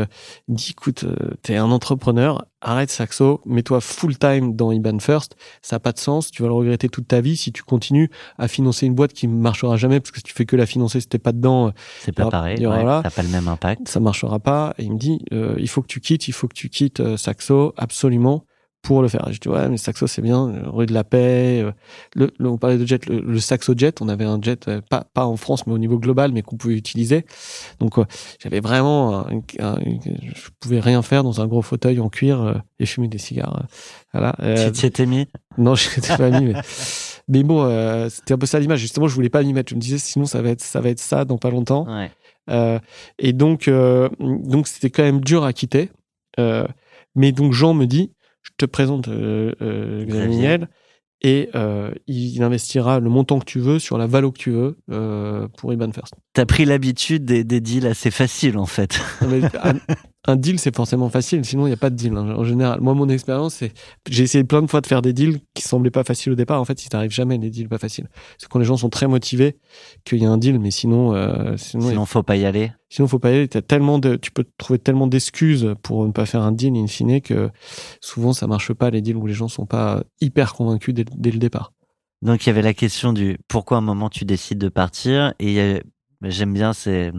il dit, écoute, t'es un entrepreneur, arrête Saxo, mets-toi full time dans Iban First, ça n'a pas de sens, tu vas le regretter toute ta vie si tu continues à financer une boîte qui ne marchera jamais parce que si tu fais que la financer, si t'es pas dedans, c'est pas pareil, ouais, ça n'a pas le même impact, ça marchera pas. Et il me dit, il faut que tu quittes, il faut que tu quittes Saxo absolument pour le faire. Je dis ouais, mais saxo c'est bien, rue de la Paix. euh, Le, le- on parlait de jet, le, le saxo jet, on avait un jet euh, pas pas en France mais au niveau global, mais qu'on pouvait utiliser. Donc euh, j'avais vraiment, un, un- je pouvais rien faire dans un gros fauteuil en cuir euh, et fumer des cigares. euh, voilà. Euh, Tu t'y étais mis? Non, je n'étais pas mis, mais, mais bon, euh, c'était un peu ça l'image. Justement, je voulais pas m'y mettre. Je me disais, sinon, ça va être, ça va être ça dans pas longtemps. Ouais. Euh, et donc, euh, donc c'était quand même dur à quitter. Euh, mais donc, Jean me dit, je te présente euh, euh, Xavier. Niel, et euh, il investira le montant que tu veux sur la valo que tu veux euh, pour Iban First. T'as pris l'habitude des, des deals assez faciles en fait. Un, deal, c'est forcément facile. Sinon, il n'y a pas de deal. hein. En général, moi, mon expérience, c'est j'ai essayé plein de fois de faire des deals qui semblaient pas faciles au départ. En fait, il t'arrive jamais des deals pas faciles. C'est quand les gens sont très motivés qu'il y a un deal, mais sinon, euh, sinon, Sinon, faut pas y aller. sinon, faut pas y aller. T'as tellement de, tu peux trouver tellement d'excuses pour ne pas faire un deal in fine que souvent ça marche pas les deals où les gens sont pas hyper convaincus dès, dès le départ. Donc il y avait la question du pourquoi à un moment tu décides de partir et a- j'aime bien c'est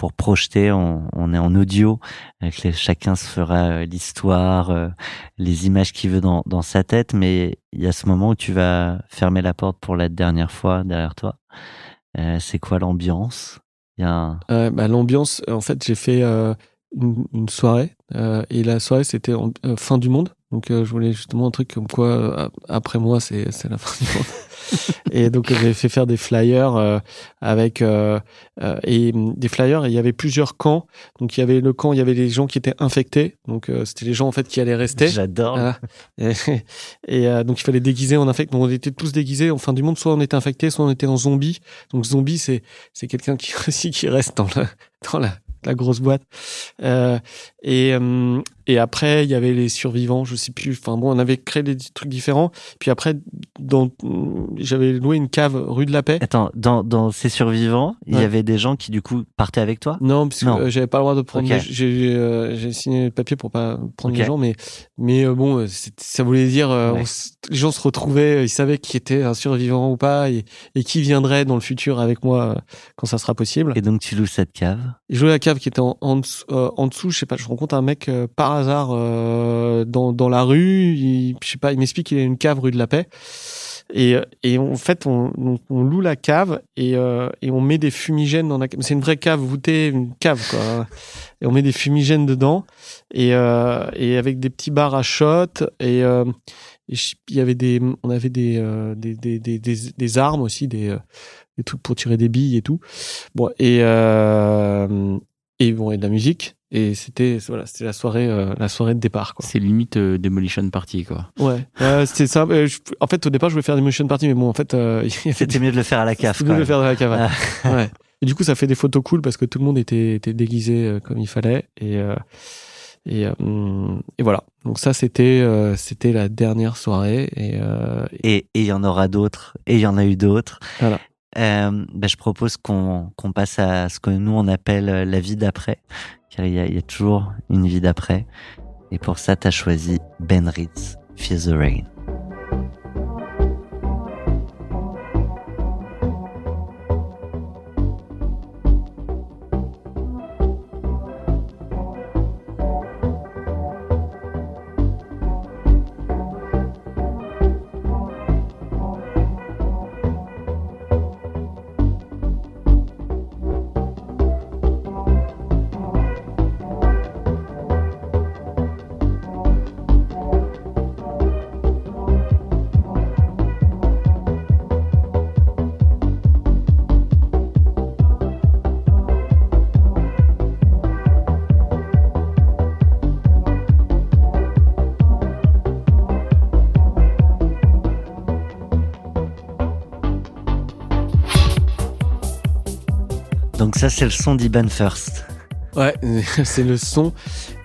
pour projeter on, est en audio les- chacun se fera euh, l'histoire euh, les images qu'il veut dans, sa tête mais il y a ce moment où tu vas fermer la porte pour la dernière fois derrière toi Euh, c'est quoi l'ambiance? Un... Euh, bah, L'ambiance, en fait, j'ai fait une, soirée et la soirée c'était fin du monde. Donc je voulais justement un truc comme quoi après moi c'est la fin du monde. et donc j'ai fait faire des flyers euh, avec euh, euh, et hum, des flyers et il y avait plusieurs camps. Donc il y avait le camp, il y avait les gens qui étaient infectés. Donc euh, c'était les gens en fait qui allaient rester. j'adore. Et, et, euh, donc il fallait déguiser en infect. Donc on était tous déguisés en fin du monde. Soit on était infecté, soit on était en zombie. Donc zombie, c'est c'est quelqu'un qui aussi qui reste dans la dans la, la grosse boîte. Euh, et euh, et après il y avait les survivants. Je sais plus. Enfin bon, on avait créé des trucs différents. Puis après, dans j'avais loué une cave rue de la Paix. attends dans, dans ces survivants il y avait des gens qui du coup partaient avec toi? Non, parce que euh, j'avais pas le droit de prendre. Ok. les- J'ai euh, j'ai signé le papier pour pas prendre les Ok. gens, mais mais euh, bon, ça voulait dire euh, Ouais. on les gens se retrouvaient, ils savaient qui était un survivant ou pas et, et qui viendrait dans le futur avec moi quand ça sera possible. et donc tu loues cette cave? Je jouais la cave qui était en, en, dessous, en dessous, je sais pas, je rencontre un mec par hasard euh, dans, dans la rue, il, je sais pas, il m'explique qu'il a une cave rue de la Paix. Et, euh, et en fait, on, on, loue la cave et, euh, et on met des fumigènes dans la cave. C'est une vraie cave voûtée, une cave quoi. Et on met des fumigènes dedans et, et avec des petits bars à shot et, il y avait des, on avait des, des, des, des, des, armes aussi, des, des trucs pour tirer des billes et tout. Bon et et bon et de la musique et c'était voilà c'était la soirée euh, la soirée de départ quoi. C'est limite euh, Demolition Party, quoi. Ouais, ouais c'était ça. Euh, je- en fait au départ je voulais faire des motion party mais bon en fait euh, c'était mieux de le faire à la cave c'était mieux de le faire dans la cave. ouais. Ouais. Et du coup ça fait des photos cool parce que tout le monde était était déguisé euh, comme il fallait et euh, et, euh, et voilà. Donc ça c'était euh, c'était la dernière soirée et, euh, et- il y en aura d'autres et il y en a eu d'autres. Voilà. Euh, ben, je propose qu'on qu'on passe à ce que nous on appelle euh, la vie d'après, car il y a, toujours une vie d'après. Et pour ça, t'as choisi Ben Ritz, Feel the Rain. Ça, c'est le son d'Iban First. Ouais, c'est le son.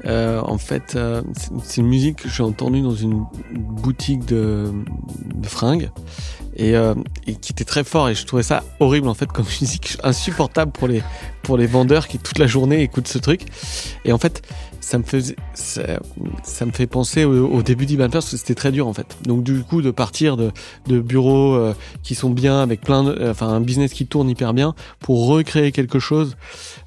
Euh, en fait, euh, c'est- une musique que j'ai entendue dans une boutique de, de fringues et, euh, et qui était très fort. Et je trouvais ça horrible en fait comme musique insupportable pour les pour les vendeurs qui toute la journée écoutent ce truc. Et en fait, ça me faisait ça, ça me fait penser au, au début d'Iban parce que c'était très dur en fait. Donc du coup, de partir de de bureaux euh, qui sont bien avec plein de, euh, enfin un business qui tourne hyper bien pour recréer quelque chose.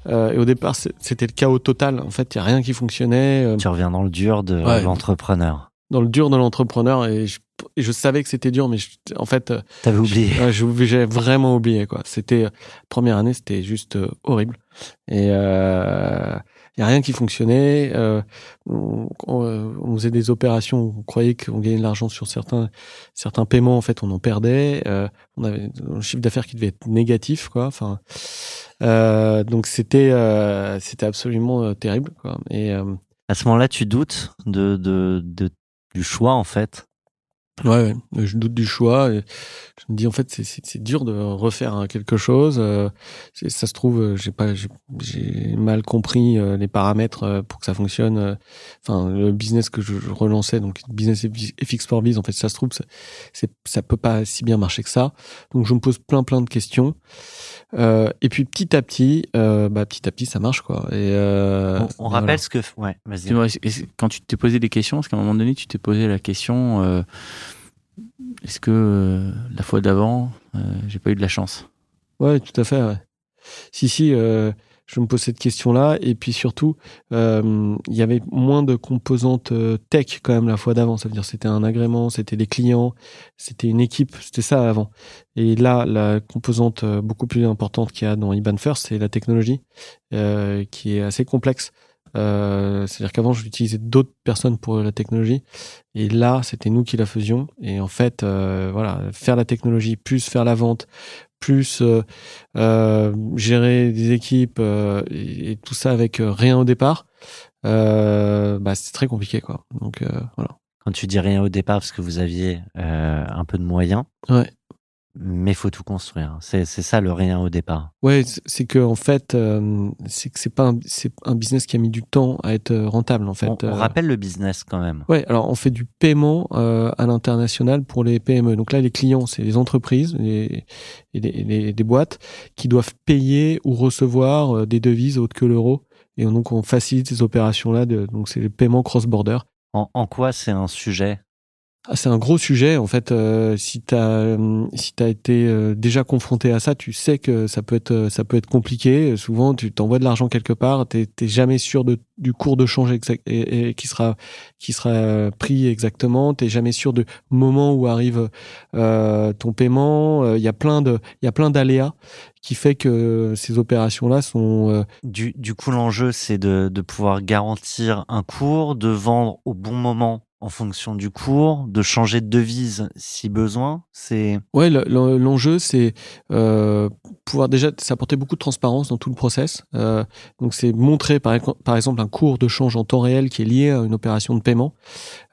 Euh, et au départ, c'était le chaos total. En fait, il y a rien qui fonctionnait. euh, Tu reviens dans le dur de Ouais. l'entrepreneur. dans le dur de l'entrepreneur et je, et je savais que c'était dur, mais je- en fait, euh, T'avais oublié. J'ai vraiment oublié quoi. C'était première année, c'était juste horrible. Et euh, y a rien qui fonctionnait. Euh, on, euh, on faisait des opérations, on croyait qu'on gagnait de l'argent sur certains certains paiements. En fait, on en perdait. Euh, on avait un chiffre d'affaires qui devait être négatif quoi. Enfin, euh, donc c'était euh, c'était absolument euh, terrible quoi. Et À ce moment-là, tu doutes de, de, de- du choix, en fait. Ouais, ouais, je doute du choix. Et je me dis en fait c'est c'est c'est dur de refaire hein, quelque chose. Euh, ça se trouve euh, j'ai pas j'ai j'ai mal compris euh, les paramètres euh, pour que ça fonctionne. euh. Enfin le business que je, je relançais donc business FX for Biz en fait ça se trouve ça, c'est ça peut pas si bien marcher que ça. Donc je me pose plein plein de questions. Euh, et puis petit à petit euh, bah petit à petit ça marche quoi. Et euh, on on rappelle voilà. ce que... Ouais, vas-y. Quand tu t'es posé des questions, est-ce qu'à un moment donné, tu t'es posé la question euh, est-ce que euh, la fois d'avant, euh, j'ai pas eu de la chance? Ouais, tout à fait. Si, si, euh, je me pose cette question-là. Et puis surtout, il y avait moins de composantes tech quand même la fois d'avant. Ça veut dire c'était un agrément, c'était des clients, c'était une équipe, c'était ça avant. Et là, la composante beaucoup plus importante qu'il y a dans IBAN First, c'est la technologie, qui est assez complexe. Euh, C'est-à-dire qu'avant, j'utilisais d'autres personnes pour la technologie. Et là, c'était nous qui la faisions. Et en fait, euh, voilà, faire la technologie, plus faire la vente, plus euh, euh, gérer des équipes euh, et, et tout ça avec euh, rien au départ, euh, bah, c'est très compliqué, quoi. Donc, euh, voilà. Quand tu dis rien au départ, parce que vous aviez euh, un peu de moyens, Ouais. Mais faut tout construire. C'est c'est ça le rien au départ. Ouais, c'est- que en fait, euh, c'est que c'est pas un, c'est un business qui a mis du temps à être euh, rentable, en fait. on, on Euh, rappelle le business quand même. Ouais, alors on fait du paiement euh, à l'international pour les PME. Donc là, les clients, c'est les entreprises les- et les, les- des boîtes qui doivent payer ou recevoir euh, des devises autres que l'euro. Et donc on facilite ces opérations-là. de- Donc c'est le paiement cross-border. En, en quoi c'est un sujet c'est un gros sujet en fait. euh, si tu as si t'as été euh, déjà confronté à ça, tu sais que ça peut être euh, ça peut être compliqué. Souvent, tu t'envoies de l'argent quelque part, t'es t'es jamais sûr de, du cours de change exact et, qui sera qui sera euh, pris exactement. T'es jamais sûr du moment où arrive euh, ton paiement. Euh, Il y a plein de il y a plein d'aléas qui fait que ces opérations là sont euh, du, du coup, l'enjeu, c'est de, de pouvoir garantir un cours, de vendre au bon moment en fonction du cours, de changer de devise si besoin. C'est Ouais, le- le- l'enjeu, c'est euh, pouvoir déjà s'apporter beaucoup de transparence dans tout le process. Euh, donc, c'est montrer, par, par exemple, un cours de change en temps réel qui est lié à une opération de paiement.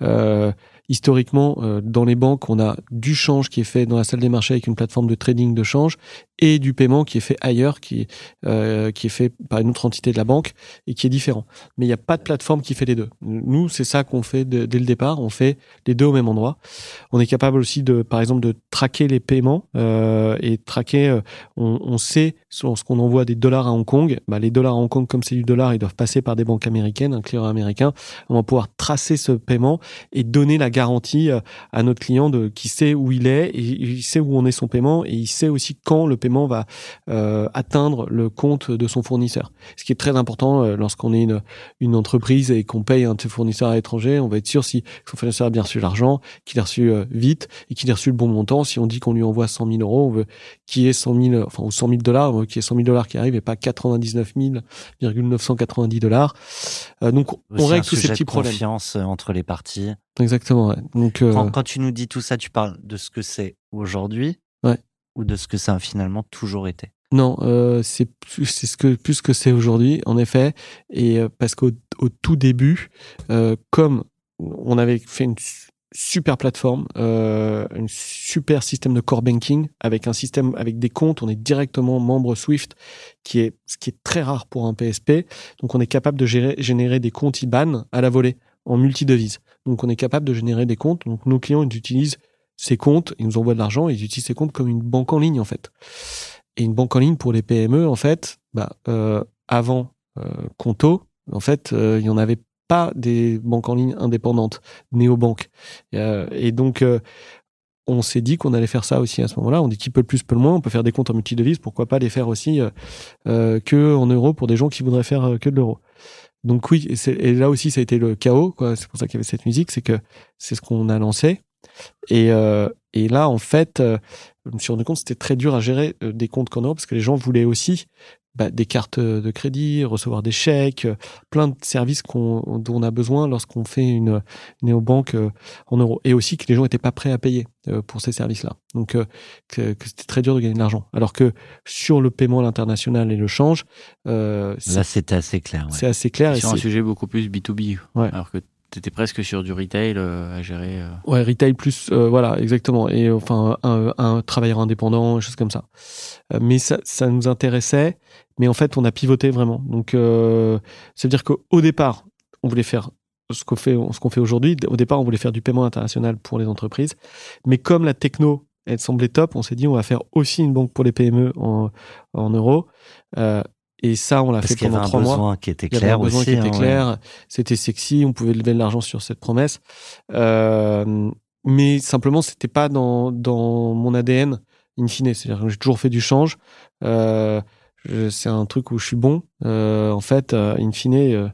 Euh, historiquement, euh, dans les banques, on a du change qui est fait dans la salle des marchés avec une plateforme de trading de change et du paiement qui est fait ailleurs, qui, euh, qui est fait par une autre entité de la banque et qui est différent. Mais il n'y a pas de plateforme qui fait les deux. Nous, c'est ça qu'on fait dès le départ. On fait les deux au même endroit. On est capable aussi de, par exemple, de traquer les paiements euh, et traquer. euh, on, on sait lorsqu'on envoie des dollars à Hong Kong, bah, les dollars à Hong Kong, comme c'est du dollar, ils doivent passer par des banques américaines, un clearer américain. On va pouvoir tracer ce paiement et donner la garantie euh, à notre client de qui sait où il est et il sait où on est son paiement et il sait aussi quand le paiement va euh, atteindre le compte de son fournisseur. Ce qui est très important euh, lorsqu'on est une, une entreprise et qu'on paye un de ses fournisseurs à l'étranger, on va être sûr si son fournisseur a bien reçu l'argent, qu'il a reçu euh, vite et qu'il a reçu le bon montant. Si on dit qu'on lui envoie 100 000 euros, on veut qu'il y ait 100 000, enfin, ou 100 000 dollars, on veut qu'il y ait 100 000 dollars qui arrivent et pas 99 990 dollars. Donc, on aussi règle tous ces petits problèmes. confiance entre les parties. Exactement. ouais. Donc, Quand, quand tu nous dis tout ça, tu parles de ce que c'est aujourd'hui. Ou de ce que ça a finalement toujours été? Non, euh, c'est plus ce que plus que c'est aujourd'hui, en effet, et euh, parce qu'au au tout début, euh, comme on avait fait une su- super plateforme, euh, un super système de core banking avec un système avec des comptes, on est directement membre Swift, qui est ce qui est très rare pour un PSP. Donc on est capable de gérer, générer des comptes IBAN à la volée en multidevise. Donc on est capable de générer des comptes. Donc nos clients ils utilisent ces comptes, ils nous envoient de l'argent, ils utilisent ces comptes comme une banque en ligne en fait. Et une banque en ligne pour les PME, en fait, bah, euh, avant euh, Conto, en fait, euh, il y en avait pas des banques en ligne indépendantes, néobanques. Euh, et donc, euh, on s'est dit qu'on allait faire ça aussi à ce moment-là. On dit qui peut le plus, peut le moins. On peut faire des comptes en multidevises. Pourquoi pas les faire aussi euh, euh, que en euros pour des gens qui voudraient faire euh, que de l'euro. donc oui, et, et, là aussi ça a été le chaos. C'est pour ça qu'il y avait cette musique, c'est que c'est ce qu'on a lancé. Et, euh, et là, en fait, euh, je me suis rendu compte que c'était très dur à gérer euh, des comptes qu'en Europe parce que les gens voulaient aussi bah, des cartes de crédit, recevoir des chèques, euh, plein de services dont on a besoin lorsqu'on fait une néobanque euh, en euros. Et aussi que les gens n'étaient pas prêts à payer euh, pour ces services-là. Donc que, que c'était très dur de gagner de l'argent. Alors que sur le paiement à l'international et le change, là c'était assez clair. C'est assez clair. Sur un sujet beaucoup plus B2B. Ouais. Alors que T'étais presque sur du retail euh, à gérer. Euh. Ouais, retail plus, euh, voilà, exactement. Et enfin, un, un, travailleur indépendant, choses comme ça. mais ça, ça nous intéressait. Mais en fait, on a pivoté vraiment. Donc, euh, ça veut dire qu'au départ, on voulait faire ce qu'on fait, ce qu'on fait aujourd'hui. Au départ, on voulait faire du paiement international pour les entreprises. Mais comme la techno, elle semblait top, on s'est dit, on va faire aussi une banque pour les PME en, en euros. Et ça, on l'a fait pendant trois mois. Qui était clair il y avait un besoin qui était hein, clair. C'était sexy. On pouvait lever de l'argent sur cette promesse. Euh, mais simplement, c'était pas dans, dans mon ADN in fine. C'est-à-dire que j'ai toujours fait du change. Euh, c'est un truc où je suis bon. Euh, en fait, in fine,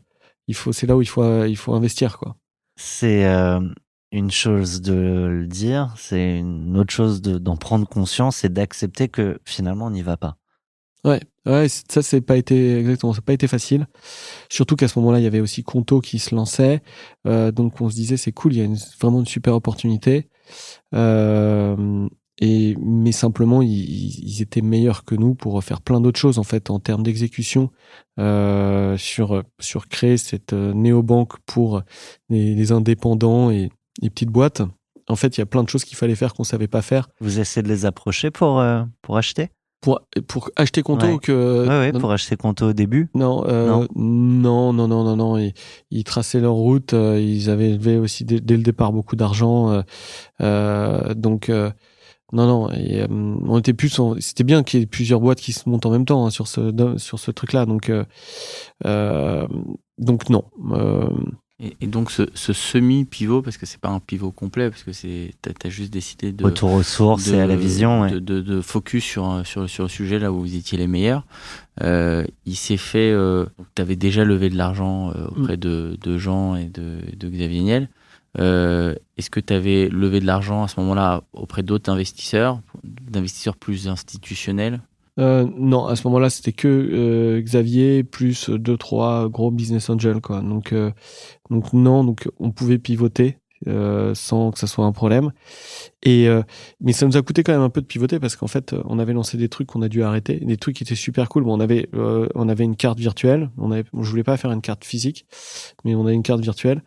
il faut, c'est là où il faut, il faut investir, quoi. C'est une chose de le dire, c'est une autre chose d'en prendre conscience et d'accepter que finalement on n'y va pas. Ouais, ouais, ça c'est pas été exactement, ça pas été facile. Surtout qu'à ce moment-là, il y avait aussi Conto qui se lançait, euh, donc on se disait c'est cool, il y a vraiment une super opportunité. Euh, et mais simplement, ils, ils, étaient meilleurs que nous pour faire plein d'autres choses en fait en termes d'exécution euh, sur sur créer cette euh, néobanque pour les, les indépendants et les petites boîtes. En fait, il y a plein de choses qu'il fallait faire qu'on savait pas faire. Vous essayez de les approcher pour euh, pour acheter? Pour, pour acheter Conto que ouais, ouais, pour acheter Conto au début non euh, non. non non non non non. Ils, ils traçaient leur route euh, ils avaient levé aussi dès, dès le départ beaucoup d'argent euh, euh donc euh, non non et, on était plus c'était bien qu'il y ait plusieurs boîtes qui se montent en même temps hein, sur ce sur ce truc là donc donc non et, donc ce, semi-pivot, parce que c'est pas un pivot complet, parce que c'est t'as as juste décidé de retour aux sources et à la vision, de, de, focus sur, sur sur le sujet là où vous étiez les meilleurs. Euh, il s'est fait. Euh, tu avais déjà levé de l'argent euh, auprès mm. de, de Jean et de, de Xavier Niel. Euh, Est-ce que tu avais levé de l'argent à ce moment-là auprès d'autres investisseurs, d'investisseurs plus institutionnels? Euh, non, à ce moment-là, c'était que euh, Xavier plus deux trois gros business angels quoi. Donc euh, donc non, donc on pouvait pivoter euh, sans que ça soit un problème. Et mais ça nous a coûté quand même un peu de pivoter parce qu'en fait, on avait lancé des trucs qu'on a dû arrêter, des trucs qui étaient super cool. Bon, on avait on avait une carte virtuelle. On avait, je voulais pas faire une carte physique, mais on a une carte virtuelle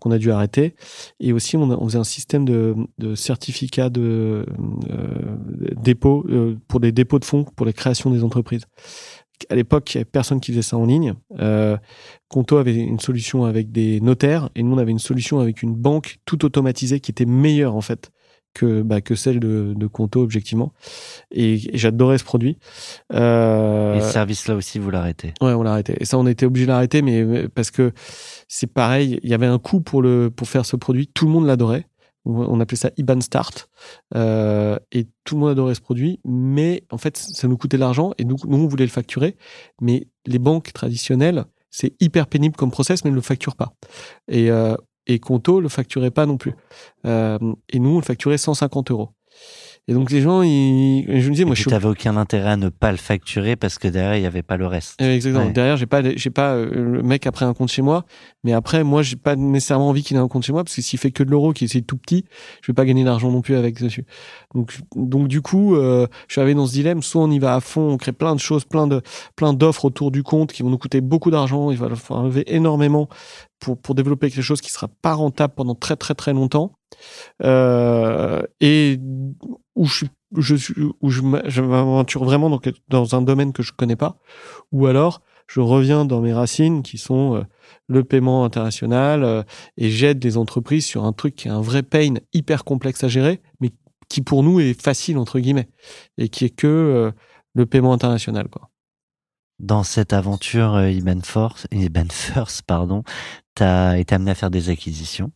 qu'on a dû arrêter. Et aussi, on, a, faisait un système de, de certificat de euh, dépôt euh, pour des dépôts de fonds pour les créations des entreprises. À l'époque, il n'y avait personne qui faisait ça en ligne. Euh, Conto avait une solution avec des notaires et nous, on avait une solution avec une banque tout automatisée qui était meilleure en fait que bah, que celle de, de Conto objectivement. Et, j'adorais ce produit. Euh... et ce service là aussi vous l'arrêtez. Ouais on l'a arrêté. Et ça on était obligé de l'arrêter mais parce que c'est pareil il y avait un coût pour le pour faire ce produit. Tout le monde l'adorait on appelait ça IBAN Start euh, et tout le monde adorait ce produit mais en fait ça nous coûtait de l'argent et nous, nous on voulait le facturer mais les banques traditionnelles c'est hyper pénible comme process mais ne le facturent pas et euh, et Conto le facturait pas non plus. Euh, et nous, on le facturait 150 euros. Et donc les gens, ils, je me disais, moi, je n'avais aucun intérêt à ne pas le facturer parce que derrière il n'y avait pas le reste. Exactement. Derrière, j'ai pas, j'ai pas euh, le mec après un compte chez moi, mais après, moi, j'ai pas nécessairement envie qu'il ait un compte chez moi parce que s'il fait que de l'euro, qui est tout petit, je vais pas gagner d'argent non plus avec dessus. Donc, donc du coup, euh, je suis arrivé dans ce dilemme. Soit on y va à fond, on crée plein de choses, plein de, plein d'offres autour du compte qui vont nous coûter beaucoup d'argent. Il va falloir enlever énormément pour pour développer quelque chose qui sera pas rentable pendant très très très longtemps. Euh, et où je je où je m'aventure vraiment dans, dans un domaine que je connais pas, ou alors je reviens dans mes racines qui sont euh, le paiement international euh, et j'aide les entreprises sur un truc qui est un vrai pain hyper complexe à gérer, mais qui pour nous est facile entre guillemets et qui est que euh, le paiement international quoi. Dans cette aventure Iban Force, Iban First, pardon, tu été amené à faire des acquisitions.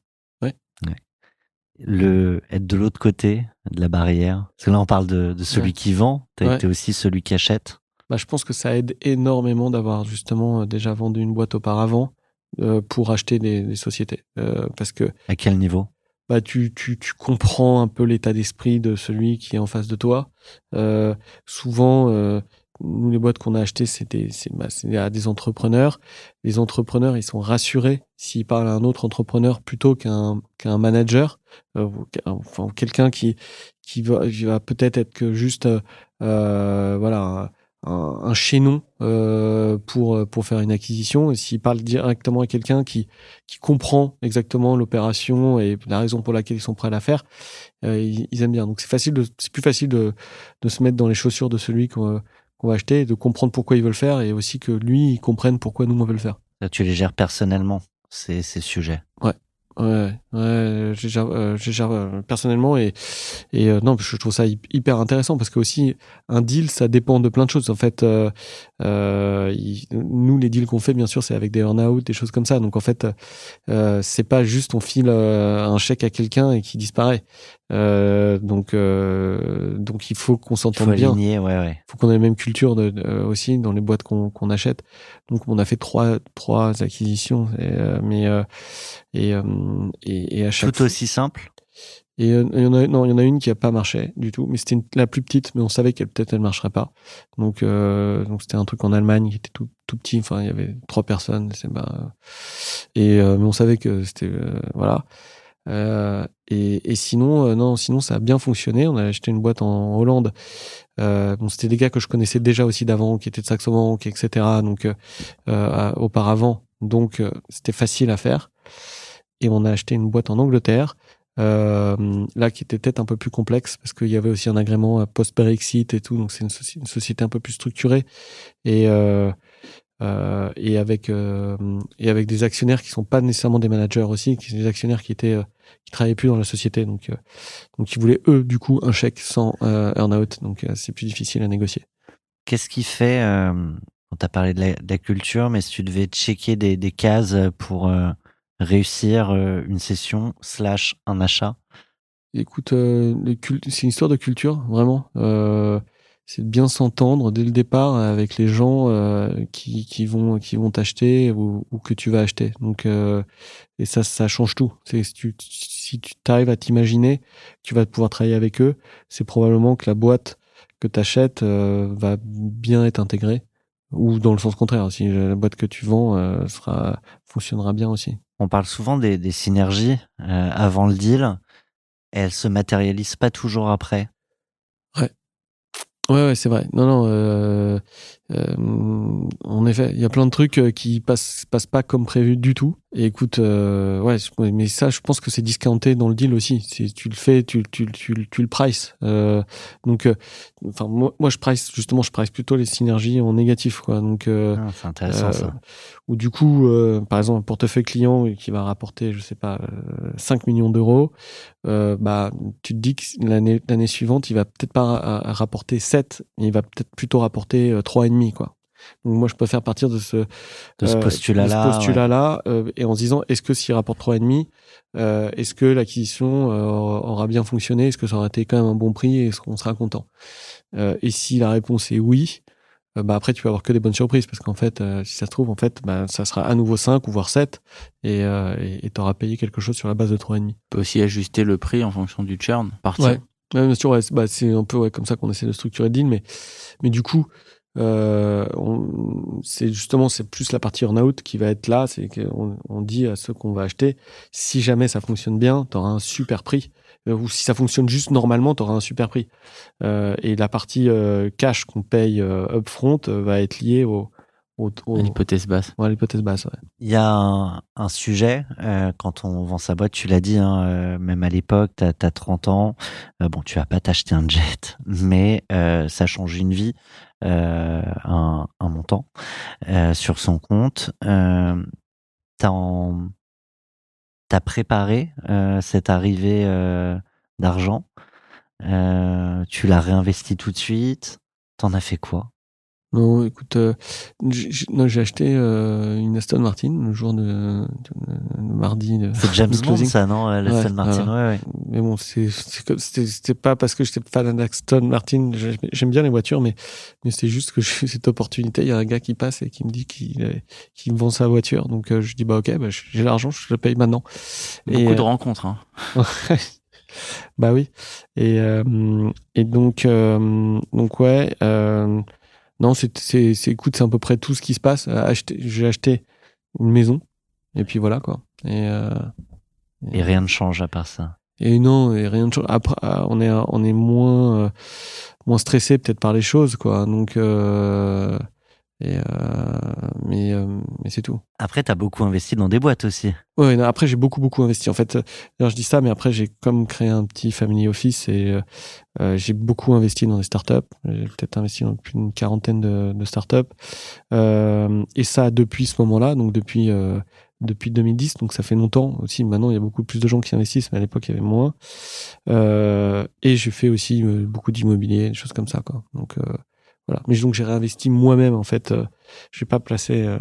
Le être de l'autre côté de la barrière Parce que là, on parle de, de celui qui vend. Tu as été aussi celui qui achète. Bah, je pense que ça aide énormément d'avoir justement euh, déjà vendu une boîte auparavant euh, pour acheter des, des sociétés. Euh, parce que À quel niveau? Bah, tu, tu, tu comprends un peu l'état d'esprit de celui qui est en face de toi. Euh, souvent, nous, les boîtes qu'on a achetées, c'était bah, à des entrepreneurs. Les entrepreneurs, ils sont rassurés s'ils parlent à un autre entrepreneur plutôt qu'un qu'un manager, euh, enfin quelqu'un qui qui va, va peut-être être que juste euh, euh, voilà un, un chaînon euh, pour pour faire une acquisition. Et s'ils parlent directement à quelqu'un qui qui comprend exactement l'opération et la raison pour laquelle ils sont prêts à la faire, euh, ils, ils aiment bien. Donc c'est facile c'est plus facile de de se mettre dans les chaussures de celui qu'on qu'on va acheter, et de comprendre pourquoi ils veulent le faire et aussi que lui il comprenne pourquoi nous on veut le faire. Là, Tu les gères personnellement, ces, ces sujets. Ouais, ouais, je gère, euh, je gère euh, personnellement et et euh, non, je trouve ça hy- hyper intéressant parce que aussi un deal, ça dépend de plein de choses. En fait, euh, euh, il- nous les deals qu'on fait, bien sûr, c'est avec des earn-out, des choses comme ça. Donc en fait, euh, c'est pas juste on file un chèque à quelqu'un et qui disparaît. Euh, donc euh, donc il faut qu'on s'entende bien. aligner, ouais, ouais. faut qu'on ait la même culture de, de- euh, aussi dans les boîtes qu'on qu'on achète. Donc on a fait trois trois acquisitions, et, euh, mais euh, et, euh, et et à chaque Tout aussi simple? et euh, il y en a non il y en a une qui a pas marché du tout, mais c'était la plus petite, mais on savait qu'elle peut-être elle marcherait pas. Donc euh, donc c'était un truc en Allemagne qui était tout tout petit. Enfin il y avait trois personnes. C'est bah, et euh, mais on savait que c'était euh, voilà. Euh, et, et sinon, euh, non, sinon ça a bien fonctionné. On a acheté une boîte en Hollande. Euh, bon, c'était des gars que je connaissais déjà aussi d'avant, qui étaient de Saxo Bank, etc. Donc euh, euh, auparavant, donc c'était facile à faire. Et on a acheté une boîte en Angleterre. Là, qui était peut-être un peu plus complexe parce qu'il y avait aussi un agrément post-Brexit et tout, donc c'est une, soci- une société un peu plus structurée et euh, et avec euh, et avec des actionnaires qui sont pas nécessairement des managers aussi, qui sont des actionnaires qui étaient euh, qui travaillaient plus dans la société, donc euh, donc ils voulaient eux du coup un chèque sans euh, earn-out, donc euh, c'est plus difficile à négocier. Qu'est-ce qui fait, euh, on t'a parlé de la, de la culture, mais si tu devais checker des, des cases pour euh, réussir une session slash un achat, Écoute, euh, c'est une histoire de culture, vraiment. Euh, c'est de bien s'entendre dès le départ avec les gens euh, qui, qui vont qui vont t'acheter ou, ou que tu vas acheter. Donc euh, et ça ça change tout. C'est si tu si tu à t'imaginer, tu vas pouvoir travailler avec eux. C'est probablement que la boîte que tu achètes va bien être intégrée ou dans le sens contraire. Si la boîte que tu vends euh, sera fonctionnera bien aussi. on parle souvent des, des synergies euh, avant le deal. Elles se matérialisent pas toujours après. Ouais, ouais, c'est vrai. Non, non. Euh, en effet, il y a plein de trucs euh, qui passent, passent pas comme prévu du tout. Et écoute, euh, ouais, mais ça, je pense que c'est discounté dans le deal aussi. Si tu le fais, tu, tu, tu, tu le price. Euh, donc, euh, enfin, moi, moi, je price justement, je price plutôt les synergies en négatif, quoi. Donc, euh, Ah, c'est intéressant ça. ou du coup, euh, par exemple, un portefeuille client qui va rapporter, je sais pas, euh, 5 millions d'euros, bah, tu te dis que l'année, l'année suivante, il va peut-être pas ra- rapporter 7, mais il va peut-être plutôt rapporter euh, trois et demi, quoi. Donc moi, je préfère partir de ce, De ce euh, postulat-là. euh, et en se disant, est-ce que s'il rapporte trois et demi, euh, est-ce que l'acquisition euh, aura bien fonctionné, est-ce que ça aura été quand même un bon prix, et est-ce qu'on sera content? Et si la réponse est oui, bah après tu peux avoir que des bonnes surprises parce qu'en fait si ça se trouve en fait bah, ça sera à nouveau 5 ou voire 7 et et t'auras payé quelque chose sur la base de 3,5. Tu peux aussi ajuster le prix en fonction du churn. Partir. Ouais. Bien sûr ouais, bah, c'est un peu ouais, comme ça qu'on essaie de structurer le deal mais mais du coup euh, c'est justement c'est plus la partie earn-out qui va être là c'est qu'on on dit à ceux qu'on va acheter si jamais ça fonctionne bien t'auras un super prix. Euh, ou si ça fonctionne juste normalement t'auras un super prix. Euh, et la partie euh, cash qu'on paye euh, upfront va être liée au, au, au- À l'hypothèse basse. ouais, à l'hypothèse basse ouais. Il y a un, un sujet, euh, quand on vend sa boîte, tu l'as dit, hein, euh, même à l'époque, tu as, 30 ans, euh, bon, tu vas pas t'acheter un jet, mais euh, ça change une vie, euh, un, un montant euh, sur son compte. Euh, T'as préparé euh, cette arrivée euh, d'argent, euh, tu l'as réinvesti tout de suite, t'en as fait quoi? Non, écoute, euh, j'ai non, j'ai acheté euh, une Aston Martin le jour de, de- de mardi. de- C'est James de Bond, closing. ça, non euh, L'Aston Ouais, Martin, ouais, ouais. Mais bon, c'était pas parce que j'étais fan d'Aston Martin. J'ai- J'aime bien les voitures, mais mais c'est juste que j'ai cette opportunité. Il y a un gars qui passe et qui me dit qu'il euh, qu'il me vend sa voiture. Donc euh, je dis bah ok, bah, j'ai l'argent, je le paye maintenant. Beaucoup Et, de euh, rencontres. Hein. bah oui. Et, euh, et donc, euh, donc ouais. Non, c'est, c'est, c'est, écoute, c'est à peu près tout ce qui se passe. Euh, Acheter, j'ai acheté une maison. Et puis voilà, quoi. Et, euh, Et rien ne change à part ça. et non, et rien de chose. Après, euh, on est, on est moins, euh, moins stressé peut-être par les choses, quoi. Donc, euh, et, euh, mais, euh, mais c'est tout. Après, t'as beaucoup investi dans des boîtes aussi. Ouais, non, après j'ai beaucoup beaucoup investi. En fait, euh, d'ailleurs, je dis ça, mais après j'ai comme créé un petit family office et euh, euh, j'ai beaucoup investi dans des startups. J'ai peut-être investi dans plus d'une quarantaine de, de startups. Euh, et ça depuis ce moment-là, donc depuis euh, depuis 2010, donc ça fait longtemps aussi. Maintenant, il y a beaucoup plus de gens qui investissent, mais à l'époque il y avait moins. Euh, et j'ai fait aussi beaucoup d'immobilier, des choses comme ça, quoi. Donc euh, voilà. Mais donc j'ai réinvesti moi-même en fait. Euh, je vais pas placer euh,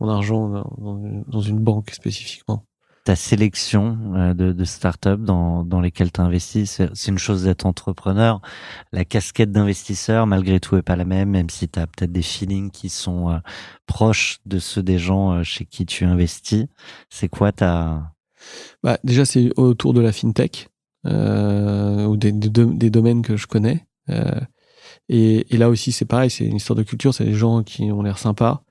mon argent dans, une banque spécifiquement. Ta sélection euh, de, de startups dans, dans lesquelles tu investis, c'est une chose d'être entrepreneur. La casquette d'investisseur, malgré tout, est pas la même, même si tu as peut-être des feelings qui sont proches de ceux des gens chez qui tu investis. C'est quoi ta... Bah, déjà, c'est autour de la fintech euh, ou des, des, do- des domaines que je connais. Euh, et, et là aussi, c'est pareil, c'est une histoire de culture. C'est des gens qui ont l'air sympas,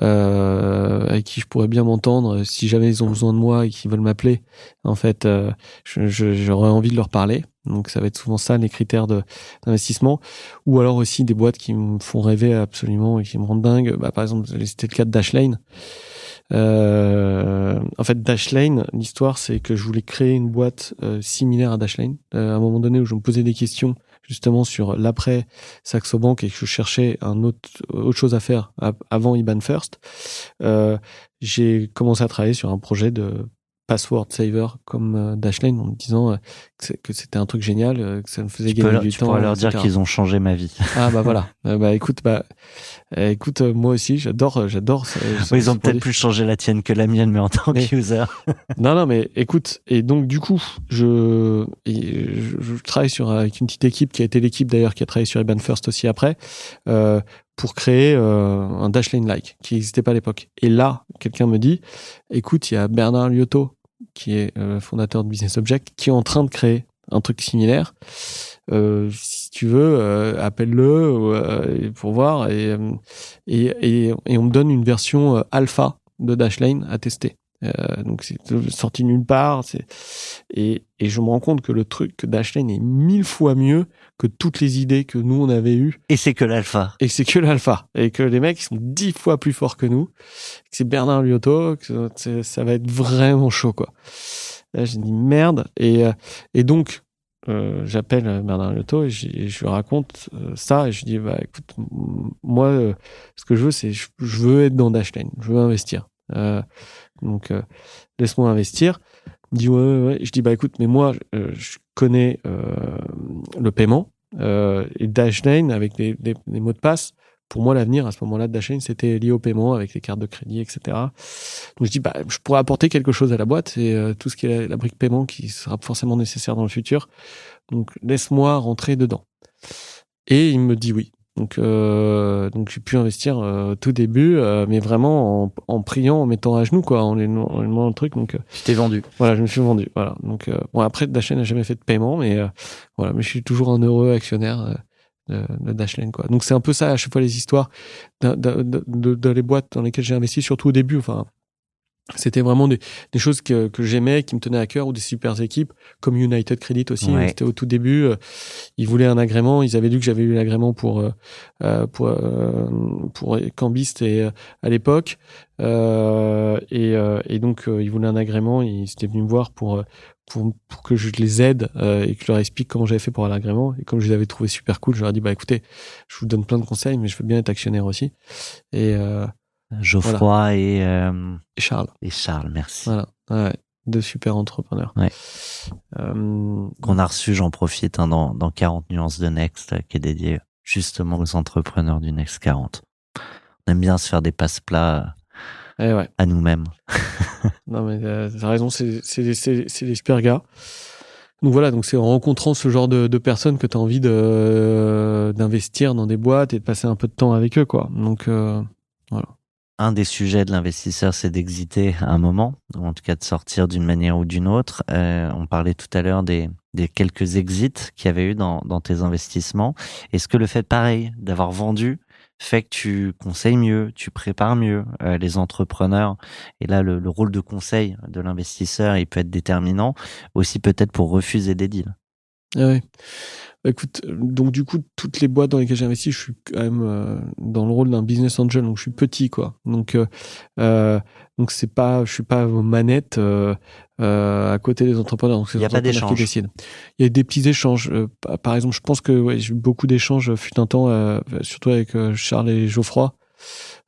euh, avec qui je pourrais bien m'entendre. Si jamais ils ont besoin de moi et qu'ils veulent m'appeler, en fait, euh, j'aurais envie de leur parler. Donc, ça va être souvent ça les critères d'investissement. Ou alors aussi des boîtes qui me font rêver absolument et qui me rendent dingue. Bah, par exemple, c'était le cas de Dashlane. Euh, en fait, Dashlane, l'histoire, c'est que je voulais créer une boîte euh, similaire à Dashlane. Euh, à un moment donné où je me posais des questions justement sur l'après Saxo Bank et que je cherchais un autre autre chose à faire avant IBAN First, euh, j'ai commencé à travailler sur un projet de password saver comme euh, Dashlane en me disant euh, que c'était un truc génial, euh, que ça me faisait Tu, gagner du tu temps. pourras leur dire qu'ils ont changé ma vie. Ah bah voilà. Bah écoute, bah écoute, moi aussi, j'adore, j'adore. Oui, ils ont peut-être plus changé la tienne que la mienne, mais en tant Mais- que user. Non, non, mais écoute, et donc du coup, je, je, je travaille sur avec une petite équipe qui a été l'équipe d'ailleurs qui a travaillé sur Eban First aussi après, euh, pour créer euh, un Dashlane-like qui n'existait pas à l'époque. Et là, quelqu'un me dit, écoute, il y a Bernard Liotto qui est euh, fondateur de Business Object qui est en train de créer un truc similaire. Euh, si tu veux, euh, appelle-le euh, pour voir et, euh, et, et, et on me donne une version euh, alpha de Dashlane à tester. Donc c'est sorti nulle part. Et, et je me rends compte que le truc que Dashlane est mille fois mieux que toutes les idées que nous on avait eues Et c'est que l'alpha. et c'est que l'alpha et que les mecs ils sont dix fois plus forts que nous. que C'est Bernard Liotto, que ça va être vraiment chaud quoi. Là j'ai dit merde et euh, et donc euh, j'appelle Bernard Liotto et, je lui raconte euh, ça et je lui dis bah écoute moi euh, ce que je veux c'est je, je veux être dans Dashlane, je veux investir. Euh, donc euh, laisse-moi investir. Il dit ouais, ouais, ouais. Je dis bah écoute mais moi euh, je connais euh, le paiement euh, et Dashlane avec des, des, des mots de passe. Pour moi, l'avenir à ce moment-là de Dashlane, c'était lié au paiement avec les cartes de crédit, etc. Donc je dis, bah, je pourrais apporter quelque chose à la boîte et euh, tout ce qui est la, la brique paiement qui sera forcément nécessaire dans le futur. Donc laisse-moi rentrer dedans. Et il me dit oui. Donc, euh, donc j'ai pu investir euh, au tout début, euh, mais vraiment en, en priant, en mettant à genoux, quoi, en lui demandant le truc. Donc, euh, Tu t'es vendu. voilà, je me suis vendu. Voilà. Donc, euh, bon, après, Dashlane n'a jamais fait de paiement, mais euh, voilà, mais je suis toujours un heureux actionnaire euh, de, de Dashlane, quoi. Donc, c'est un peu ça à chaque fois les histoires de, de, de, de- de les boîtes dans lesquelles j'ai investi, surtout au début. Enfin, c'était vraiment des, des choses que, que j'aimais, qui me tenaient à cœur, ou des super équipes, comme United Credit aussi. Ouais. C'était au tout début. euh, ils voulaient un agrément. Ils avaient lu que j'avais eu l'agrément pour euh, euh, pour euh, pour Cambist et euh, à l'époque. Euh, et, euh, et donc euh, ils voulaient un agrément. Ils étaient venus me voir pour pour, pour que je les aide euh, et que je leur explique comment j'avais fait pour avoir l'agrément. Et comme je les avais trouvés super cool, je leur ai dit bah écoutez, je vous donne plein de conseils, mais je veux bien être actionnaire aussi. Et, euh, Geoffroy et, euh, et Charles, et Charles, merci. voilà, ouais, deux super entrepreneurs. Ouais. Euh, Qu'on a reçu, j'en profite, hein, dans, dans 40 nuances de Next, euh, qui est dédié justement aux entrepreneurs du Next 40. On aime bien se faire des passe-plats Eh ouais. à nous-mêmes. Non, mais euh, t'as raison, c'est c'est des, c'est- c'est des super gars. Donc voilà, donc c'est en rencontrant ce genre de, de personnes que tu as envie de euh, d'investir dans des boîtes et de passer un peu de temps avec eux, quoi. Donc euh, Un des sujets de l'investisseur, c'est d'exiter un moment, ou en tout cas de sortir d'une manière ou d'une autre. Euh, on parlait tout à l'heure des, des quelques exits qu'il y avait eu dans, dans tes investissements. Est-ce que le fait, pareil, d'avoir vendu, fait que tu conseilles mieux, tu prépares mieux euh, les entrepreneurs? Et là, le, le rôle de conseil de l'investisseur, il peut être déterminant, aussi peut-être pour refuser des deals. Ah ouais. Bah, écoute, euh, donc du coup, toutes les boîtes dans lesquelles j'ai investi, je suis quand même euh, dans le rôle d'un business angel, donc je suis petit, quoi. Donc, euh, euh, donc c'est pas, je suis pas aux manettes euh, euh, à côté des entrepreneurs. Donc c'est les a pas entrepreneurs qui décident. Il y a des petits échanges. Pa- par exemple, je pense que ouais, j'ai eu beaucoup d'échanges, fut un temps, euh, surtout avec Charles et Geoffroy.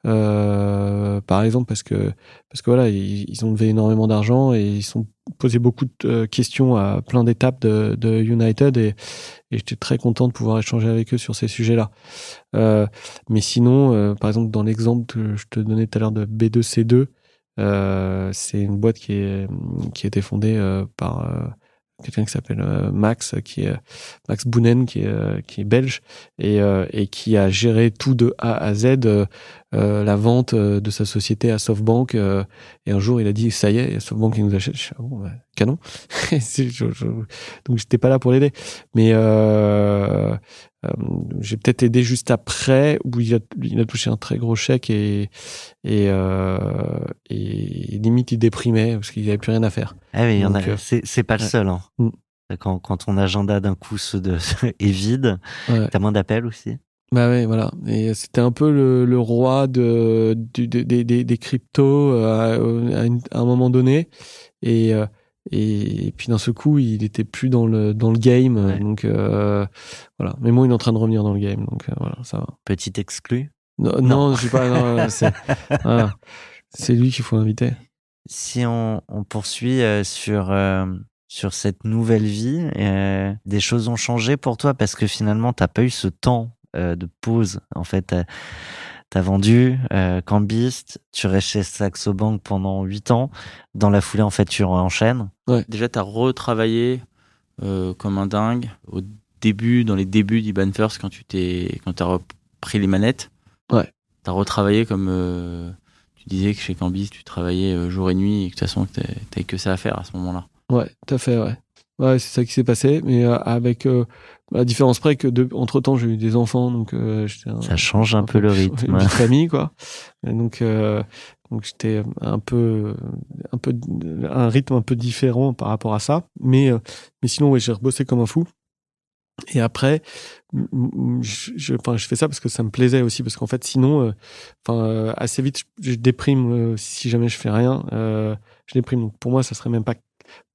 Euh, par exemple, parce que parce que voilà, ils, ont levé énormément d'argent et ils sont posé beaucoup de euh, questions à plein d'étapes de, United et, j'étais très content de pouvoir échanger avec eux sur ces sujets-là. Euh, mais sinon, par exemple, dans l'exemple que je te donnais tout à l'heure de B2C2, euh, c'est une boîte qui, est, qui a été fondée par quelqu'un qui s'appelle euh, Max, qui est Max Bounen, qui est, euh, qui est belge et, euh, et qui a géré tout de A à Z euh, la vente euh, de sa société à SoftBank. euh, et un jour, il a dit ça y est, il SoftBank qui nous achète. Je suis, ah bon, bah, canon. C'est- je- je- donc j'étais pas là pour l'aider, mais j'ai peut-être aidé juste après où il a, il a touché un très gros chèque et et, et limite il déprimait parce qu'il avait plus rien à faire. Ah oui, il c'est, pas le seul. Hein. Mm. Quand, quand ton agenda d'un coup se de, est vide, Ouais. t'as moins d'appels aussi? Bah ouais, voilà. Et c'était un peu le, le roi de, du- des- des, des, des cryptos euh, à, une- à un moment donné. Et, euh, et, et puis d'un seul coup, il était plus dans le, dans le game. Ouais. Donc euh, voilà. Mais moi, il est en train de revenir dans le game. Donc euh, voilà, ça va. Petit exclu? Non, Non. non, je sais pas. non, c'est voilà. C'est lui qu'il faut inviter. Si on, on poursuit euh, sur euh, sur cette nouvelle vie, euh, des choses ont changé pour toi? Parce que finalement t'as pas eu ce temps euh, de pause. En fait, t'as, t'as vendu euh, Cambist, tu restes chez Saxo Bank pendant huit ans. Dans la foulée, en fait, tu enchaînes. Déjà, tu as retravaillé euh, comme un dingue au début, dans les débuts d'Iban First, quand tu t'es, quand as repris les manettes. Ouais. Tu as retravaillé comme euh, tu disais que chez Cambis, tu travaillais euh, jour et nuit et que de toute façon, tu n'avais que ça à faire à ce moment-là. Ouais, tout à fait, ouais. Ouais, c'est ça qui s'est passé, mais euh, avec euh, la différence près que de, entre temps j'ai eu des enfants, donc euh, j'étais un- Ça change un peu le rythme. Une famille, quoi. Et donc, euh, donc j'étais un peu, un peu, un rythme un peu différent par rapport à ça. Mais, euh, mais sinon, ouais, j'ai rebossé comme un fou. Et après, je, je, enfin, je fais ça parce que ça me plaisait aussi, parce qu'en fait, sinon, euh, enfin, euh, assez vite, je, je déprime euh, si jamais je fais rien. Euh, je déprime. Donc, pour moi, ça serait même pas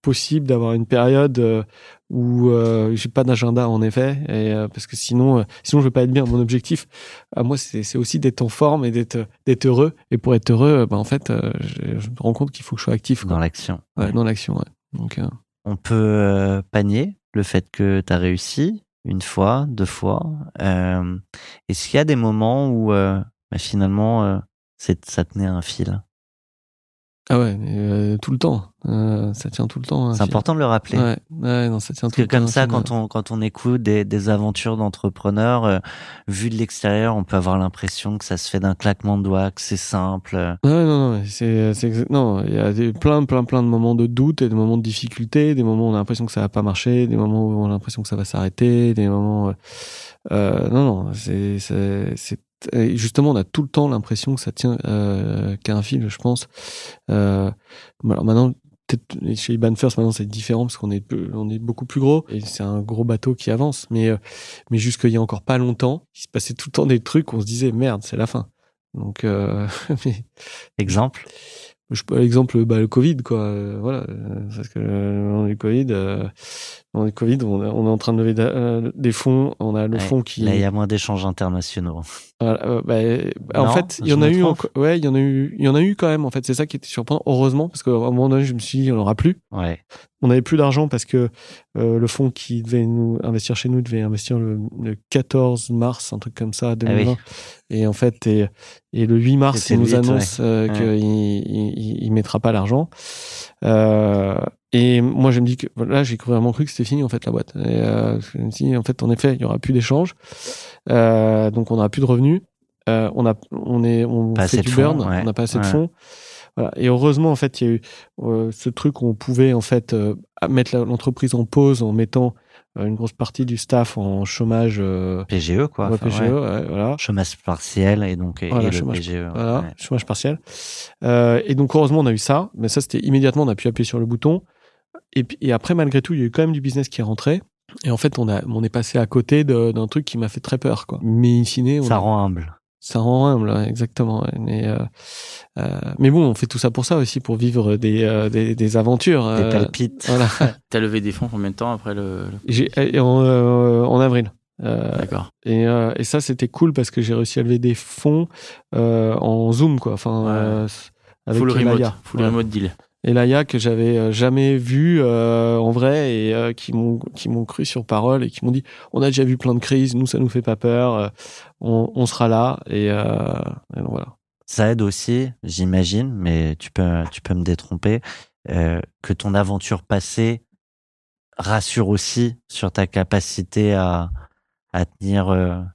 possible d'avoir une période euh, où euh, j'ai pas d'agenda en effet, et, euh, parce que sinon, euh, sinon je vais pas être bien. Mon objectif, à moi, c'est aussi d'être en forme et d'être d'être heureux. Et pour être heureux, bah, en fait, je, je me rends compte qu'il faut que je sois actif quoi. Dans l'action. Ouais, dans l'action. Ouais. Donc, On peut panier le fait que tu as réussi une fois, deux fois. Est-ce qu'il y a des moments où bah, finalement c'est- ça tenait un fil? Ah ouais, euh, tout le temps. Euh, ça tient tout le temps. un C'est important de le rappeler. Ouais, ouais, non, ça tient Parce tout que le temps. comme ça, quand on, quand on écoute des, des aventures d'entrepreneurs, euh, vu de l'extérieur, on peut avoir l'impression que ça se fait d'un claquement de doigts, que c'est simple. Ouais, non, non, c'est, non, il y a des, plein, plein, plein de moments de doute et des moments de difficulté, des moments où on a l'impression que ça va pas marcher, des moments où on a l'impression que ça va s'arrêter, des moments, euh, euh, non, non, c'est, c'est, et justement, on a tout le temps l'impression que ça tient euh, qu'à un fil, je pense. Euh, alors maintenant, peut-être chez Iban First, maintenant c'est différent parce qu'on est, peu- on est beaucoup plus gros et c'est un gros bateau qui avance. Mais, euh, mais jusqu'il y a encore pas longtemps, il se passait tout le temps des trucs où on se disait merde, c'est la fin. Donc, euh, mais Exemple? je exemple bah, le Covid quoi euh, voilà euh, parce que euh, le Covid euh, on est Covid, on, on, est en train de lever euh, des fonds. On a le fonds qui. Là, il y a moins d'échanges internationaux. Voilà, bah, en fait, il y en a eu. Ouais, il y en a eu. Il y en a eu quand même. En fait, c'est ça qui était surprenant. Heureusement, parce qu'à un moment donné, je me suis dit, on n'aura plus. Ouais. On n'avait plus d'argent parce que euh, le fonds qui devait nous investir chez nous devait investir le, 14 mars, un truc comme ça, 2020. Ah et en fait, et, et le 8 mars, il nous annonce qu'il il, il, mettra pas l'argent. Euh, et moi, je me dis que là, j'ai vraiment cru que c'était fini en fait la boîte. Et, euh, je me dis en fait, en effet, il y aura plus d'échanges, euh, donc on n'aura plus de revenus. Euh, on a, on est, on fait du burn, on n'a pas assez de fonds. Voilà. Et heureusement, en fait, il y a eu euh, ce truc où on pouvait en fait euh, mettre l'entreprise en pause en mettant euh, une grosse partie du staff en chômage PGE quoi ouais, PGE ouais. voilà chômage partiel et donc et, le chômage, PGE voilà chômage partiel euh, et donc heureusement on a eu ça mais ça c'était immédiatement on a pu appuyer sur le bouton et, et après malgré tout il y a eu quand même du business qui est rentré et en fait on a on est passé à côté d'un truc qui m'a fait très peur quoi mais in fine ça rend humble ça rend humble, exactement. Mais, euh, euh, mais bon, on fait tout ça pour ça aussi, pour vivre des, euh, des, des, aventures. Des euh, palpites. Voilà. T'as levé des fonds combien de temps après le, en, euh, en, avril. D'accord. Et, et, ça, c'était cool parce que j'ai réussi à lever des fonds en Zoom, quoi. Enfin, avec full remote, full remote deal et Laïa que j'avais euh, jamais vu euh, en vrai et euh, qui m'ont qui m'ont cru sur parole et qui m'ont dit on a déjà vu plein de crises nous ça nous fait pas peur on, on sera là et, et voilà ça aide aussi j'imagine mais tu peux tu peux me détromper que ton aventure passée rassure aussi sur ta capacité à à tenir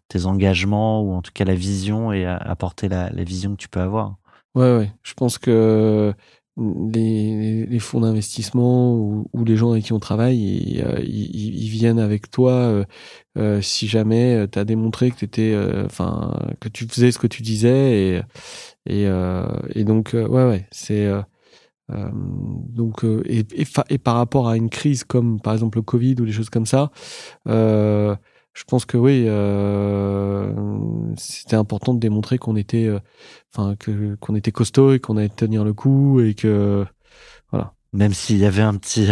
tes engagements ou en tout cas la vision et à apporter la, la vision que tu peux avoir. Ouais, ouais. Je pense que les, les fonds d'investissement ou, ou, les gens avec qui on travaille, euh, ils, ils, viennent avec toi euh, euh si jamais euh, tu as démontré que t'étais, enfin, que tu faisais ce que tu disais et et, et donc ouais ouais c'est donc et, et, et, par rapport à une crise comme par exemple le Covid ou des choses comme ça. Euh, je pense que oui, euh, c'était important de démontrer qu'on était, euh, enfin que qu'on était costaud et qu'on allait tenir le coup et que voilà. Même s'il y avait un petit,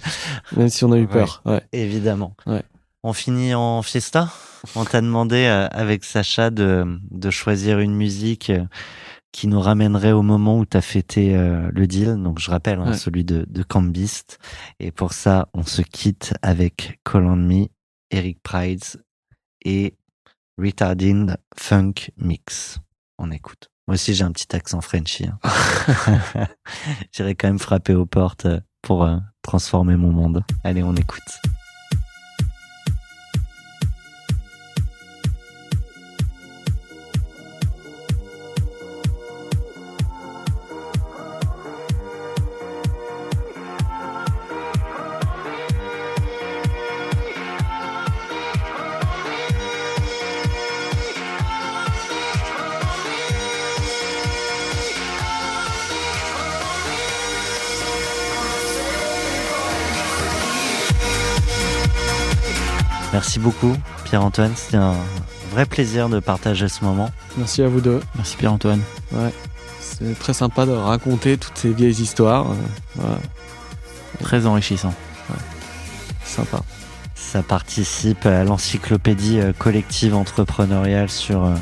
même si on a eu peur, ouais. évidemment. Ouais. On finit en fiesta? On t'a demandé euh, avec Sacha de de choisir une musique qui nous ramènerait au moment où tu as fêté le deal. Donc je rappelle hein, celui de, de Cambist. Et pour ça, on se quitte avec Call on Me Eric Prides et Retarding Funk Mix. On écoute. Moi aussi, j'ai un petit accent Frenchy. Hein. J'irai quand même frapper aux portes pour euh, transformer mon monde. Allez, on écoute. Merci beaucoup, Pierre-Antoine. C'était un vrai plaisir de partager ce moment. Merci à vous deux. Merci, Pierre-Antoine. Ouais. C'est très sympa de raconter toutes ces vieilles histoires. Voilà. Très enrichissant. Ouais. Sympa. Ça participe à l'encyclopédie euh, collective entrepreneuriale sur euh,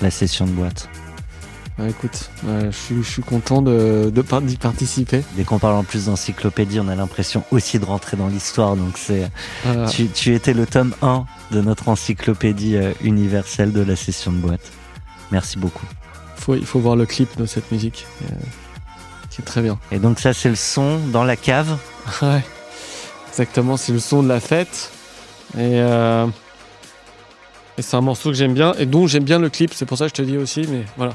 la session de boîte. Ah, écoute, je, suis, je, suis, content de, de d'y participer. Dès qu'on parle en plus d'encyclopédie, on a l'impression aussi de rentrer dans l'histoire. Donc c'est, tu, tu, étais le tome 1 de notre encyclopédie euh, universelle de la session de boîte. Merci beaucoup. Faut, il faut voir le clip de cette musique, euh, qui est très bien. Et donc ça, c'est le son dans la cave. ouais, exactement. C'est le son de la fête. Et euh, et c'est un morceau que j'aime bien et dont j'aime bien le clip, c'est pour ça que je te dis aussi, mais voilà.